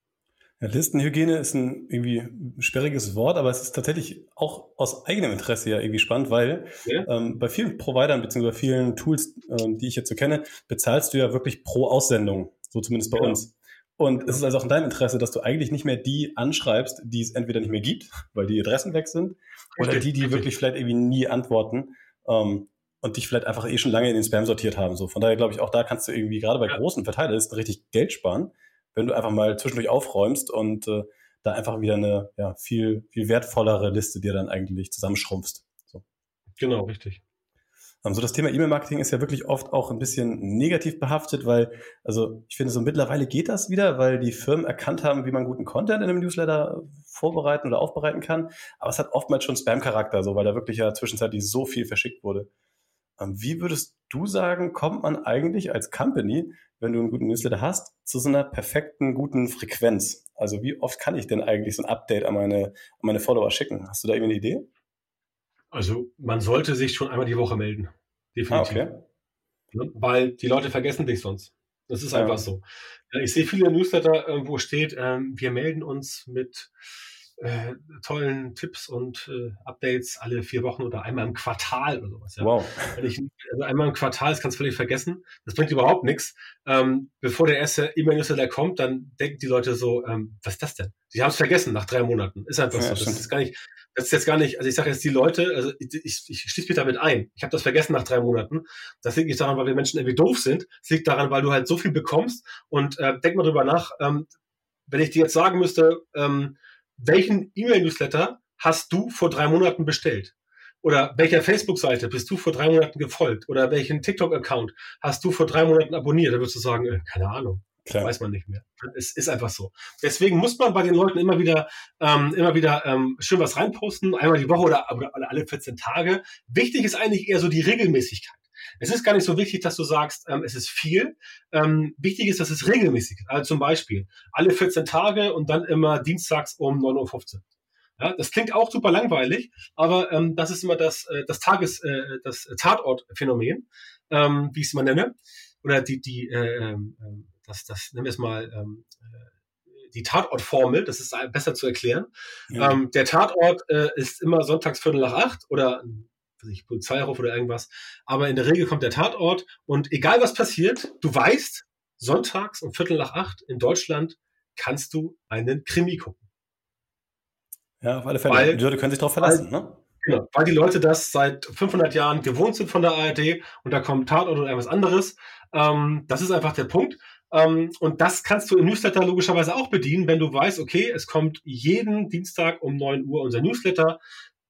S3: Ja, Listenhygiene ist ein irgendwie sperriges Wort, aber es ist tatsächlich auch aus eigenem Interesse ja irgendwie spannend, weil ja. ähm, bei vielen Providern bzw. vielen Tools, ähm, die ich jetzt so kenne, bezahlst du ja wirklich pro Aussendung, so zumindest bei genau. uns. Und es ist also auch in deinem Interesse, dass du eigentlich nicht mehr die anschreibst, die es entweder nicht mehr gibt, weil die Adressen weg sind, oder die, die wirklich vielleicht irgendwie nie antworten ähm, und dich vielleicht einfach eh schon lange in den Spam sortiert haben. So, von daher glaube ich, auch da kannst du irgendwie gerade bei großen Verteilerlisten richtig Geld sparen wenn du einfach mal zwischendurch aufräumst und äh, da einfach wieder eine ja, viel, viel wertvollere Liste dir dann eigentlich zusammenschrumpfst. So.
S4: Genau, richtig.
S3: Um, so das Thema E-Mail-Marketing ist ja wirklich oft auch ein bisschen negativ behaftet, weil, also ich finde, so mittlerweile geht das wieder, weil die Firmen erkannt haben, wie man guten Content in einem Newsletter vorbereiten oder aufbereiten kann. Aber es hat oftmals schon Spam-Charakter, so, weil da wirklich ja zwischenzeitlich so viel verschickt wurde. Um, wie würdest du sagen, kommt man eigentlich als Company wenn du einen guten Newsletter hast, zu so einer perfekten, guten Frequenz? Also wie oft kann ich denn eigentlich so ein Update an meine, an meine Follower schicken? Hast du da irgendwie eine Idee?
S4: Also man sollte sich schon einmal die Woche melden. Definitiv. Ah, okay. Weil die Leute vergessen dich sonst. Das ist einfach ja. so. Ich sehe viele Newsletter, äh, wo steht, ähm, wir melden uns mit äh, tollen Tipps und äh, Updates alle vier Wochen oder einmal im Quartal oder sowas. Ja. Wow. Wenn ich, also einmal im Quartal, das kannst du völlig vergessen. Das bringt überhaupt nichts. Ähm, bevor der erste E-Mail-Newsletter kommt, dann denken die Leute so, ähm, was ist das denn? Sie haben es vergessen nach drei Monaten. Ist einfach ja, so. Das ist gar nicht, das ist jetzt gar nicht, also ich sage jetzt die Leute, also ich, ich, ich schließe mich damit ein. Ich habe das vergessen nach drei Monaten. Das liegt nicht daran, weil wir Menschen irgendwie doof sind. Es liegt daran, weil du halt so viel bekommst und äh, denk mal drüber nach, ähm, wenn ich dir jetzt sagen müsste, ähm, welchen E-Mail-Newsletter hast du vor drei Monaten bestellt? Oder welcher Facebook-Seite bist du vor drei Monaten gefolgt? Oder welchen TikTok-Account hast du vor drei Monaten abonniert? Da würdest du sagen, äh, keine Ahnung. Klar. Weiß man nicht mehr. Es ist einfach so. Deswegen muss man bei den Leuten immer wieder, ähm, immer wieder ähm, schön was reinposten, einmal die Woche oder, oder alle 14 Tage. Wichtig ist eigentlich eher so die Regelmäßigkeit. Es ist gar nicht so wichtig, dass du sagst, ähm, es ist viel. Ähm, wichtig ist, dass es regelmäßig ist. Also zum Beispiel alle 14 Tage und dann immer dienstags um 9.15 Uhr. Ja, das klingt auch super langweilig, aber ähm, das ist immer das, äh, das Tages, äh, das Tatortphänomen, ähm, wie ich es mal nenne. Oder die, die, äh, äh, das, das nennen wir es mal, ähm, äh, die Tatortformel, das ist besser zu erklären. Ja. Ähm, der Tatort äh, ist immer sonntags Viertel nach acht oder ich, Polizeiruf oder irgendwas. Aber in der Regel kommt der Tatort und egal was passiert, du weißt, sonntags um Viertel nach acht in Deutschland kannst du einen Krimi gucken.
S3: Ja, auf alle Fälle. Weil, die Leute können sich darauf verlassen,
S4: weil, ne? Genau, weil die Leute das seit 500 Jahren gewohnt sind von der ARD und da kommt Tatort oder irgendwas anderes. Ähm, das ist einfach der Punkt. Ähm, und das kannst du im Newsletter logischerweise auch bedienen, wenn du weißt, okay, es kommt jeden Dienstag um 9 Uhr unser Newsletter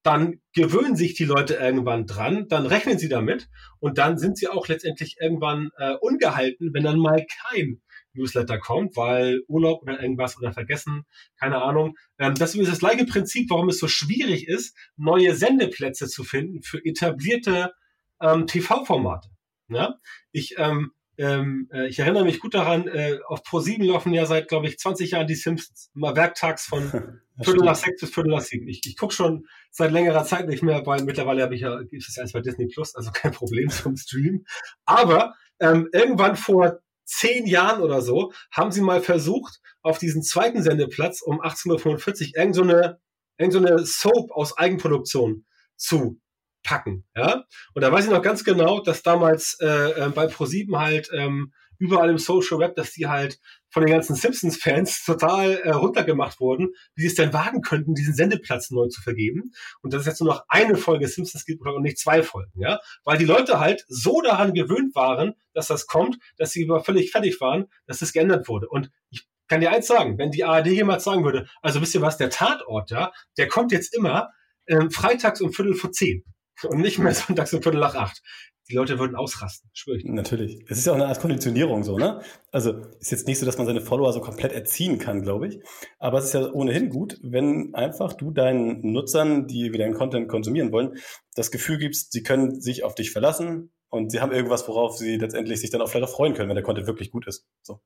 S4: dann gewöhnen sich die Leute irgendwann dran, dann rechnen sie damit und dann sind sie auch letztendlich irgendwann äh, ungehalten, wenn dann mal kein Newsletter kommt, weil Urlaub oder irgendwas oder vergessen, keine Ahnung. Ähm, das ist das gleiche Prinzip, warum es so schwierig ist, neue Sendeplätze zu finden für etablierte ähm, TV-Formate. Ja? Ich ähm, ähm, äh, ich erinnere mich gut daran, äh, auf Pro7 laufen ja seit, glaube ich, 20 Jahren die Simpsons. Immer werktags von (laughs) Viertel nach sechs bis Viertel nach sieben. Ich, ich gucke schon seit längerer Zeit nicht mehr, weil mittlerweile habe ich ja, gibt es eins bei Disney Plus, also (laughs) kein Problem zum Stream. Aber ähm, irgendwann vor zehn Jahren oder so haben sie mal versucht, auf diesen zweiten Sendeplatz um 18.45 Uhr irgend so eine, irgend so eine Soap aus Eigenproduktion zu packen. Ja? Und da weiß ich noch ganz genau, dass damals äh, äh, bei Pro7 halt ähm, überall im Social Web, dass die halt von den ganzen Simpsons-Fans (laughs) total äh, runtergemacht wurden, wie sie es denn wagen könnten, diesen Sendeplatz neu zu vergeben. Und dass es jetzt nur noch eine Folge Simpsons gibt und nicht zwei Folgen, ja. Weil die Leute halt so daran gewöhnt waren, dass das kommt, dass sie über völlig fertig waren, dass das geändert wurde. Und ich kann dir eins sagen, wenn die ARD jemals sagen würde, also wisst ihr was, der Tatort, ja, der kommt jetzt immer ähm, freitags um Viertel vor zehn und nicht mehr sonntags um Viertel nach acht. Die Leute würden ausrasten, schwöre ich.
S3: Natürlich. Es ist ja auch eine Art Konditionierung so, ne? Also ist jetzt nicht so, dass man seine Follower so komplett erziehen kann, glaube ich. Aber es ist ja ohnehin gut, wenn einfach du deinen Nutzern, die wieder deinen Content konsumieren wollen, das Gefühl gibst, sie können sich auf dich verlassen und sie haben irgendwas, worauf sie letztendlich sich dann auch vielleicht auch freuen können, wenn der Content wirklich gut ist. So.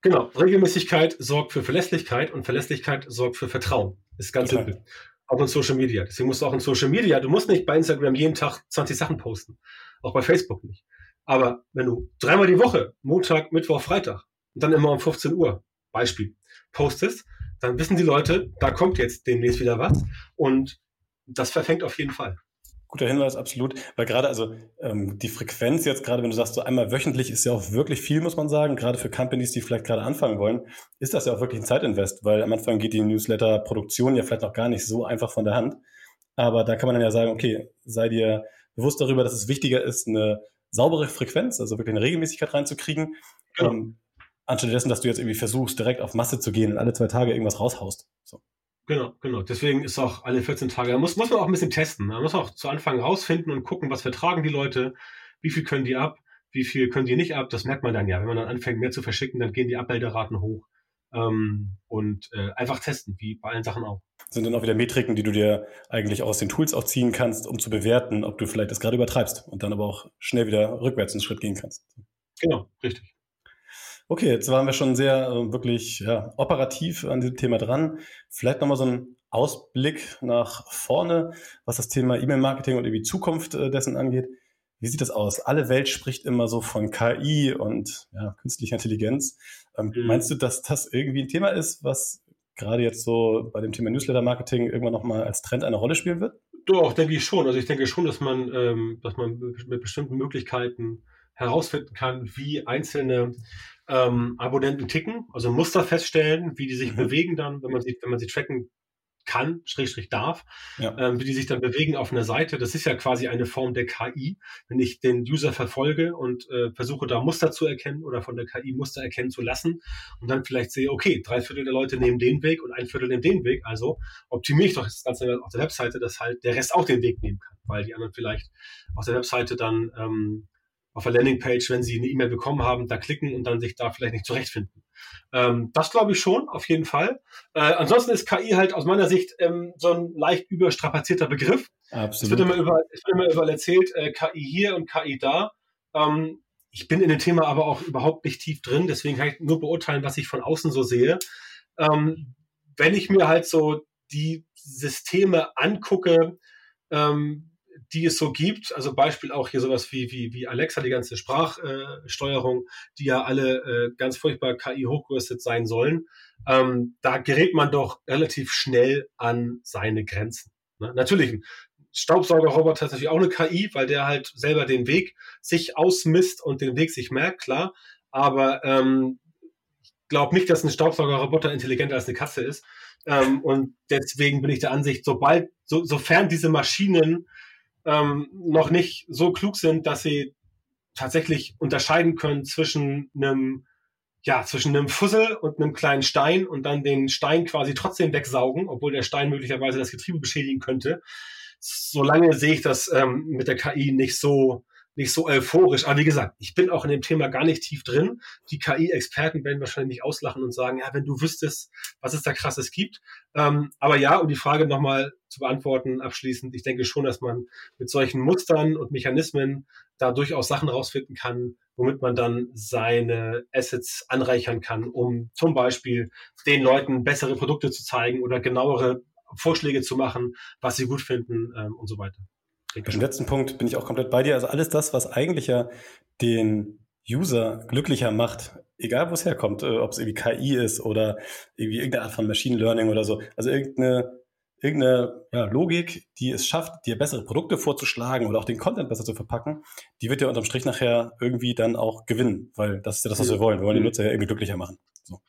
S4: Genau. Regelmäßigkeit sorgt für Verlässlichkeit und Verlässlichkeit sorgt für Vertrauen. Ist ganz Total. simpel. Auch in Social Media. Deswegen musst du auch in Social Media, du musst nicht bei Instagram jeden Tag 20 Sachen posten. Auch bei Facebook nicht. Aber wenn du dreimal die Woche, Montag, Mittwoch, Freitag und dann immer um 15 Uhr, Beispiel, postest, dann wissen die Leute, da kommt jetzt demnächst wieder was und das verfängt auf jeden Fall.
S3: Guter Hinweis, absolut. Weil gerade, also ähm, die Frequenz jetzt, gerade wenn du sagst, so einmal wöchentlich ist ja auch wirklich viel, muss man sagen. Gerade für Companies, die vielleicht gerade anfangen wollen, ist das ja auch wirklich ein Zeitinvest, weil am Anfang geht die Newsletter-Produktion ja vielleicht noch gar nicht so einfach von der Hand. Aber da kann man dann ja sagen, okay, sei dir bewusst darüber, dass es wichtiger ist, eine saubere Frequenz, also wirklich eine Regelmäßigkeit reinzukriegen, genau. ähm, anstelle dessen, dass du jetzt irgendwie versuchst, direkt auf Masse zu gehen und alle zwei Tage irgendwas raushaust. So.
S4: Genau, genau. Deswegen ist auch alle 14 Tage, da muss, muss man auch ein bisschen testen. Man muss auch zu Anfang rausfinden und gucken, was vertragen die Leute, wie viel können die ab, wie viel können die nicht ab. Das merkt man dann ja. Wenn man dann anfängt, mehr zu verschicken, dann gehen die Abmelderaten hoch. Ähm, und äh, einfach testen, wie bei allen Sachen auch.
S3: Sind dann auch wieder Metriken, die du dir eigentlich aus den Tools auch ziehen kannst, um zu bewerten, ob du vielleicht das gerade übertreibst und dann aber auch schnell wieder rückwärts einen Schritt gehen kannst.
S4: Genau, richtig.
S3: Okay, jetzt waren wir schon sehr äh, wirklich ja, operativ an diesem Thema dran. Vielleicht nochmal so ein Ausblick nach vorne, was das Thema E-Mail-Marketing und die Zukunft äh, dessen angeht. Wie sieht das aus? Alle Welt spricht immer so von KI und ja, künstlicher Intelligenz. Ähm, mhm. Meinst du, dass das irgendwie ein Thema ist, was gerade jetzt so bei dem Thema Newsletter-Marketing irgendwann nochmal als Trend eine Rolle spielen wird?
S4: Doch, denke ich schon. Also ich denke schon, dass man, ähm, dass man mit bestimmten Möglichkeiten herausfinden kann, wie einzelne ähm, Abonnenten ticken, also Muster feststellen, wie die sich mhm. bewegen dann, wenn man sie, wenn man sie tracken kann, Schrägstrich darf, ja. ähm, wie die sich dann bewegen auf einer Seite. Das ist ja quasi eine Form der KI. Wenn ich den User verfolge und äh, versuche da Muster zu erkennen oder von der KI Muster erkennen zu lassen und dann vielleicht sehe, okay, drei Viertel der Leute nehmen den Weg und ein Viertel nehmen den Weg, also optimiere ich doch das Ganze auf der Webseite, dass halt der Rest auch den Weg nehmen kann, weil die anderen vielleicht auf der Webseite dann ähm, auf der Landingpage, wenn sie eine E-Mail bekommen haben, da klicken und dann sich da vielleicht nicht zurechtfinden. Ähm, das glaube ich schon, auf jeden Fall. Äh, ansonsten ist KI halt aus meiner Sicht ähm, so ein leicht überstrapazierter Begriff. Absolut. Es wird immer überall, es wird immer überall erzählt, äh, KI hier und KI da. Ähm, ich bin in dem Thema aber auch überhaupt nicht tief drin, deswegen kann ich nur beurteilen, was ich von außen so sehe. Ähm, wenn ich mir halt so die Systeme angucke, ähm, die es so gibt. Also Beispiel auch hier sowas wie, wie, wie Alexa, die ganze Sprachsteuerung, äh, die ja alle äh, ganz furchtbar KI hochgerüstet sein sollen. Ähm, da gerät man doch relativ schnell an seine Grenzen. Ne? Natürlich, ein Staubsaugerroboter ist natürlich auch eine KI, weil der halt selber den Weg sich ausmisst und den Weg sich merkt, klar. Aber ähm, ich glaube nicht, dass ein Staubsaugerroboter intelligenter als eine Katze ist. Ähm, und deswegen bin ich der Ansicht, sobald, so, sofern diese Maschinen ähm, noch nicht so klug sind, dass sie tatsächlich unterscheiden können zwischen einem ja, zwischen einem Fussel und einem kleinen Stein und dann den Stein quasi trotzdem wegsaugen, obwohl der Stein möglicherweise das Getriebe beschädigen könnte. Solange sehe ich das ähm, mit der KI nicht so, nicht so euphorisch. Aber wie gesagt, ich bin auch in dem Thema gar nicht tief drin. Die KI-Experten werden wahrscheinlich auslachen und sagen, ja, wenn du wüsstest, was es da krasses gibt. Ähm, aber ja, um die Frage nochmal zu beantworten, abschließend, ich denke schon, dass man mit solchen Mustern und Mechanismen da durchaus Sachen rausfinden kann, womit man dann seine Assets anreichern kann, um zum Beispiel den Leuten bessere Produkte zu zeigen oder genauere Vorschläge zu machen, was sie gut finden ähm, und so weiter.
S3: Bei dem letzten Punkt bin ich auch komplett bei dir. Also alles das, was eigentlich ja den User glücklicher macht, egal wo es herkommt, äh, ob es irgendwie KI ist oder irgendwie irgendeine Art von Machine Learning oder so. Also irgendeine, irgendeine ja, Logik, die es schafft, dir bessere Produkte vorzuschlagen oder auch den Content besser zu verpacken, die wird ja unterm Strich nachher irgendwie dann auch gewinnen, weil das ist ja das, was wir wollen. Wir wollen die mhm. Nutzer ja irgendwie glücklicher machen. So.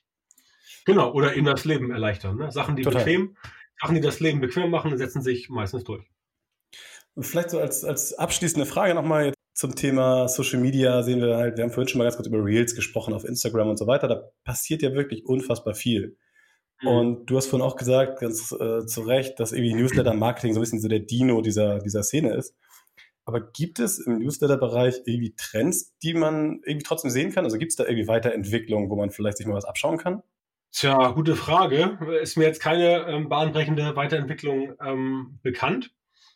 S4: Genau, oder ihnen das Leben erleichtern. Ne? Sachen, die Total. bequem, Sachen, die das Leben bequem machen, setzen sich meistens durch.
S3: Vielleicht so als, als abschließende Frage nochmal zum Thema Social Media sehen wir halt, wir haben vorhin schon mal ganz kurz über Reels gesprochen auf Instagram und so weiter. Da passiert ja wirklich unfassbar viel. Mhm. Und du hast vorhin auch gesagt, ganz äh, zu Recht, dass irgendwie Newsletter-Marketing so ein bisschen so der Dino dieser, dieser Szene ist. Aber gibt es im Newsletter-Bereich irgendwie Trends, die man irgendwie trotzdem sehen kann? Also gibt es da irgendwie Weiterentwicklungen, wo man vielleicht sich mal was abschauen kann?
S4: Tja, gute Frage. Ist mir jetzt keine ähm, bahnbrechende Weiterentwicklung ähm, bekannt.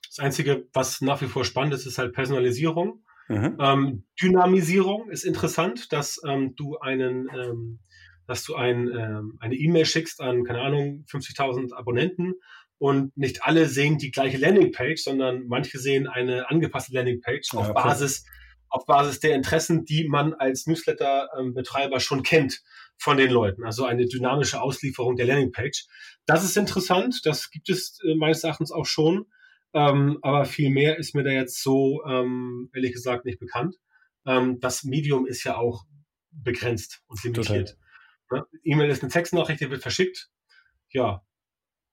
S4: Das Einzige, was nach wie vor spannend ist, ist halt Personalisierung. Mhm. Ähm, Dynamisierung ist interessant, dass ähm, du einen, ähm, dass du ein, ähm, eine E-Mail schickst an, keine Ahnung, 50.000 Abonnenten und nicht alle sehen die gleiche Landingpage, sondern manche sehen eine angepasste Landingpage ja, auf Basis auf Basis der Interessen, die man als Newsletter-Betreiber schon kennt von den Leuten. Also eine dynamische Auslieferung der Landingpage. Das ist interessant. Das gibt es äh, meines Erachtens auch schon. Ähm, aber viel mehr ist mir da jetzt so, ähm, ehrlich gesagt, nicht bekannt. Ähm, das Medium ist ja auch begrenzt und limitiert. Ne? E-Mail ist eine Textnachricht, die wird verschickt. Ja,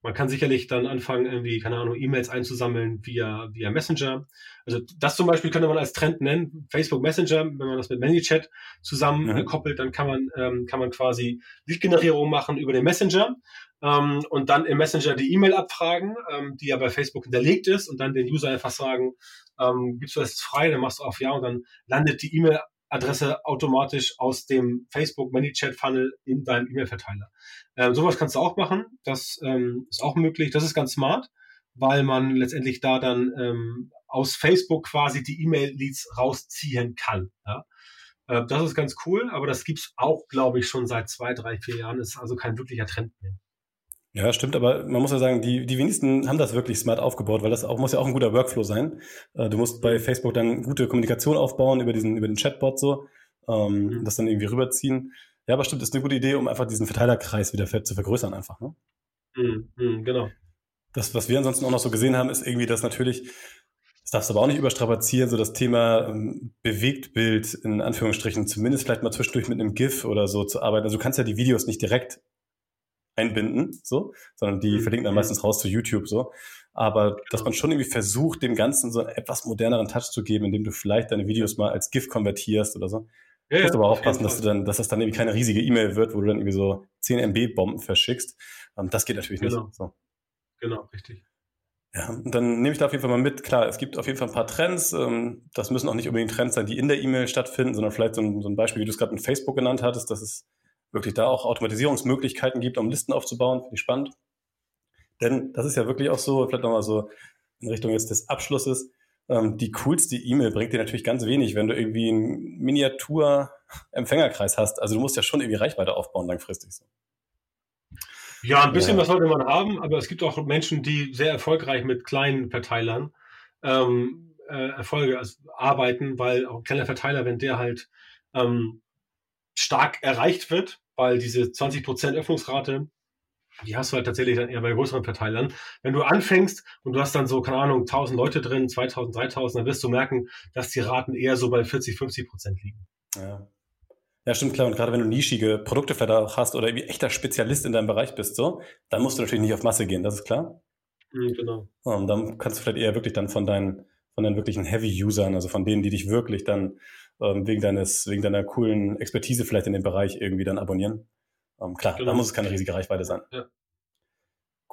S4: man kann sicherlich dann anfangen, irgendwie, keine Ahnung, E-Mails einzusammeln via, via Messenger. Also das zum Beispiel könnte man als Trend nennen, Facebook Messenger, wenn man das mit ManyChat zusammen mhm. koppelt, dann kann man, ähm, kann man quasi Lead-Generierung machen über den Messenger ähm, und dann im Messenger die E-Mail abfragen, ähm, die ja bei Facebook hinterlegt ist und dann den User einfach sagen, ähm, gibst du das frei, dann machst du auf Ja und dann landet die E-Mail Adresse automatisch aus dem Facebook ManyChat Funnel in deinem E-Mail-Verteiler. Ähm, sowas kannst du auch machen. Das ähm, ist auch möglich. Das ist ganz smart, weil man letztendlich da dann ähm, aus Facebook quasi die E-Mail-Leads rausziehen kann. Ja? Äh, das ist ganz cool, aber das gibt's auch, glaube ich, schon seit zwei, drei, vier Jahren. Ist also kein wirklicher Trend mehr.
S3: Ja, stimmt, aber man muss ja sagen, die, die wenigsten haben das wirklich smart aufgebaut, weil das auch, muss ja auch ein guter Workflow sein. Äh, du musst bei Facebook dann gute Kommunikation aufbauen über diesen, über den Chatbot so, ähm, mhm. das dann irgendwie rüberziehen. Ja, aber stimmt, ist eine gute Idee, um einfach diesen Verteilerkreis wieder zu vergrößern einfach, ne?
S4: Mhm, mhm, genau.
S3: Das, was wir ansonsten auch noch so gesehen haben, ist irgendwie, dass natürlich, das darfst du aber auch nicht überstrapazieren, so das Thema ähm, Bewegtbild in Anführungsstrichen, zumindest vielleicht mal zwischendurch mit einem GIF oder so zu arbeiten. Also du kannst ja die Videos nicht direkt einbinden, so, sondern die mhm. verlinken dann meistens raus zu YouTube, so. Aber dass man schon irgendwie versucht, dem Ganzen so einen etwas moderneren Touch zu geben, indem du vielleicht deine Videos mal als GIF konvertierst oder so. Ja, du musst aber aufpassen, dass du dann, dass das dann irgendwie keine riesige E-Mail wird, wo du dann irgendwie so 10 MB Bomben verschickst. Und das geht natürlich
S4: genau.
S3: nicht. So.
S4: Genau, richtig.
S3: Ja, und dann nehme ich da auf jeden Fall mal mit. Klar, es gibt auf jeden Fall ein paar Trends. Ähm, das müssen auch nicht unbedingt Trends sein, die in der E-Mail stattfinden, sondern vielleicht so ein, so ein Beispiel, wie du es gerade mit Facebook genannt hattest, dass es wirklich da auch Automatisierungsmöglichkeiten gibt, um Listen aufzubauen. Finde ich spannend. Denn das ist ja wirklich auch so, vielleicht nochmal so in Richtung jetzt des Abschlusses, ähm, die coolste E-Mail bringt dir natürlich ganz wenig, wenn du irgendwie einen Miniatur-Empfängerkreis hast. Also du musst ja schon irgendwie Reichweite aufbauen langfristig. So.
S4: Ja, ein bisschen ja. was sollte man haben, aber es gibt auch Menschen, die sehr erfolgreich mit kleinen Verteilern ähm, äh, Erfolge also arbeiten, weil auch ein kleiner Verteiler, wenn der halt ähm, stark erreicht wird, weil diese 20% Öffnungsrate, die hast du halt tatsächlich dann eher bei größeren Verteilern. Wenn du anfängst und du hast dann so, keine Ahnung, 1000 Leute drin, 2000, 3000, dann wirst du merken, dass die Raten eher so bei 40, 50 Prozent liegen.
S3: Ja. Ja, stimmt, klar. Und gerade wenn du nischige Produkte vielleicht auch hast oder irgendwie echter Spezialist in deinem Bereich bist, so, dann musst du natürlich nicht auf Masse gehen, das ist klar.
S4: Mhm, genau.
S3: Und dann kannst du vielleicht eher wirklich dann von deinen, von deinen wirklichen Heavy-Usern, also von denen, die dich wirklich dann ähm, wegen deines, wegen deiner coolen Expertise vielleicht in dem Bereich irgendwie dann abonnieren. Ähm, klar, genau. da muss es keine riesige Reichweite sein.
S4: Ja.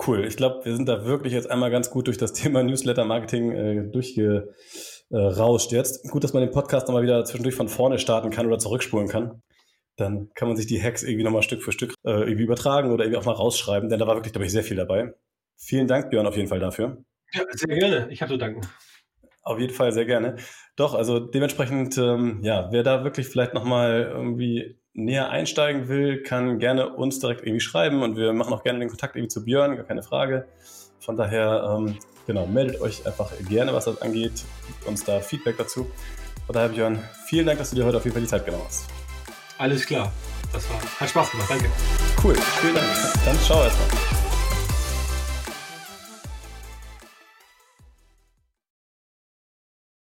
S3: Cool. Ich glaube, wir sind da wirklich jetzt einmal ganz gut durch das (laughs) Thema Newsletter-Marketing äh, durchgerauscht jetzt. Gut, dass man den Podcast nochmal wieder zwischendurch von vorne starten kann oder zurückspulen kann. Dann kann man sich die Hacks irgendwie nochmal Stück für Stück äh, irgendwie übertragen oder irgendwie auch mal rausschreiben, denn da war wirklich, glaube ich, sehr viel dabei. Vielen Dank, Björn, auf jeden Fall dafür.
S4: Ja, sehr gerne. Ich habe zu danken.
S3: Auf jeden Fall, sehr gerne. Doch, also dementsprechend, ähm, ja, wer da wirklich vielleicht nochmal irgendwie näher einsteigen will, kann gerne uns direkt irgendwie schreiben und wir machen auch gerne den Kontakt irgendwie zu Björn, gar keine Frage. Von daher, ähm, genau, meldet euch einfach gerne, was das angeht, gibt uns da Feedback dazu. Von daher, Björn, vielen Dank, dass du dir heute auf jeden Fall die Zeit genommen hast.
S4: Alles klar, das war, hat Spaß gemacht, danke.
S3: Cool, vielen Dank. Dann ciao erstmal.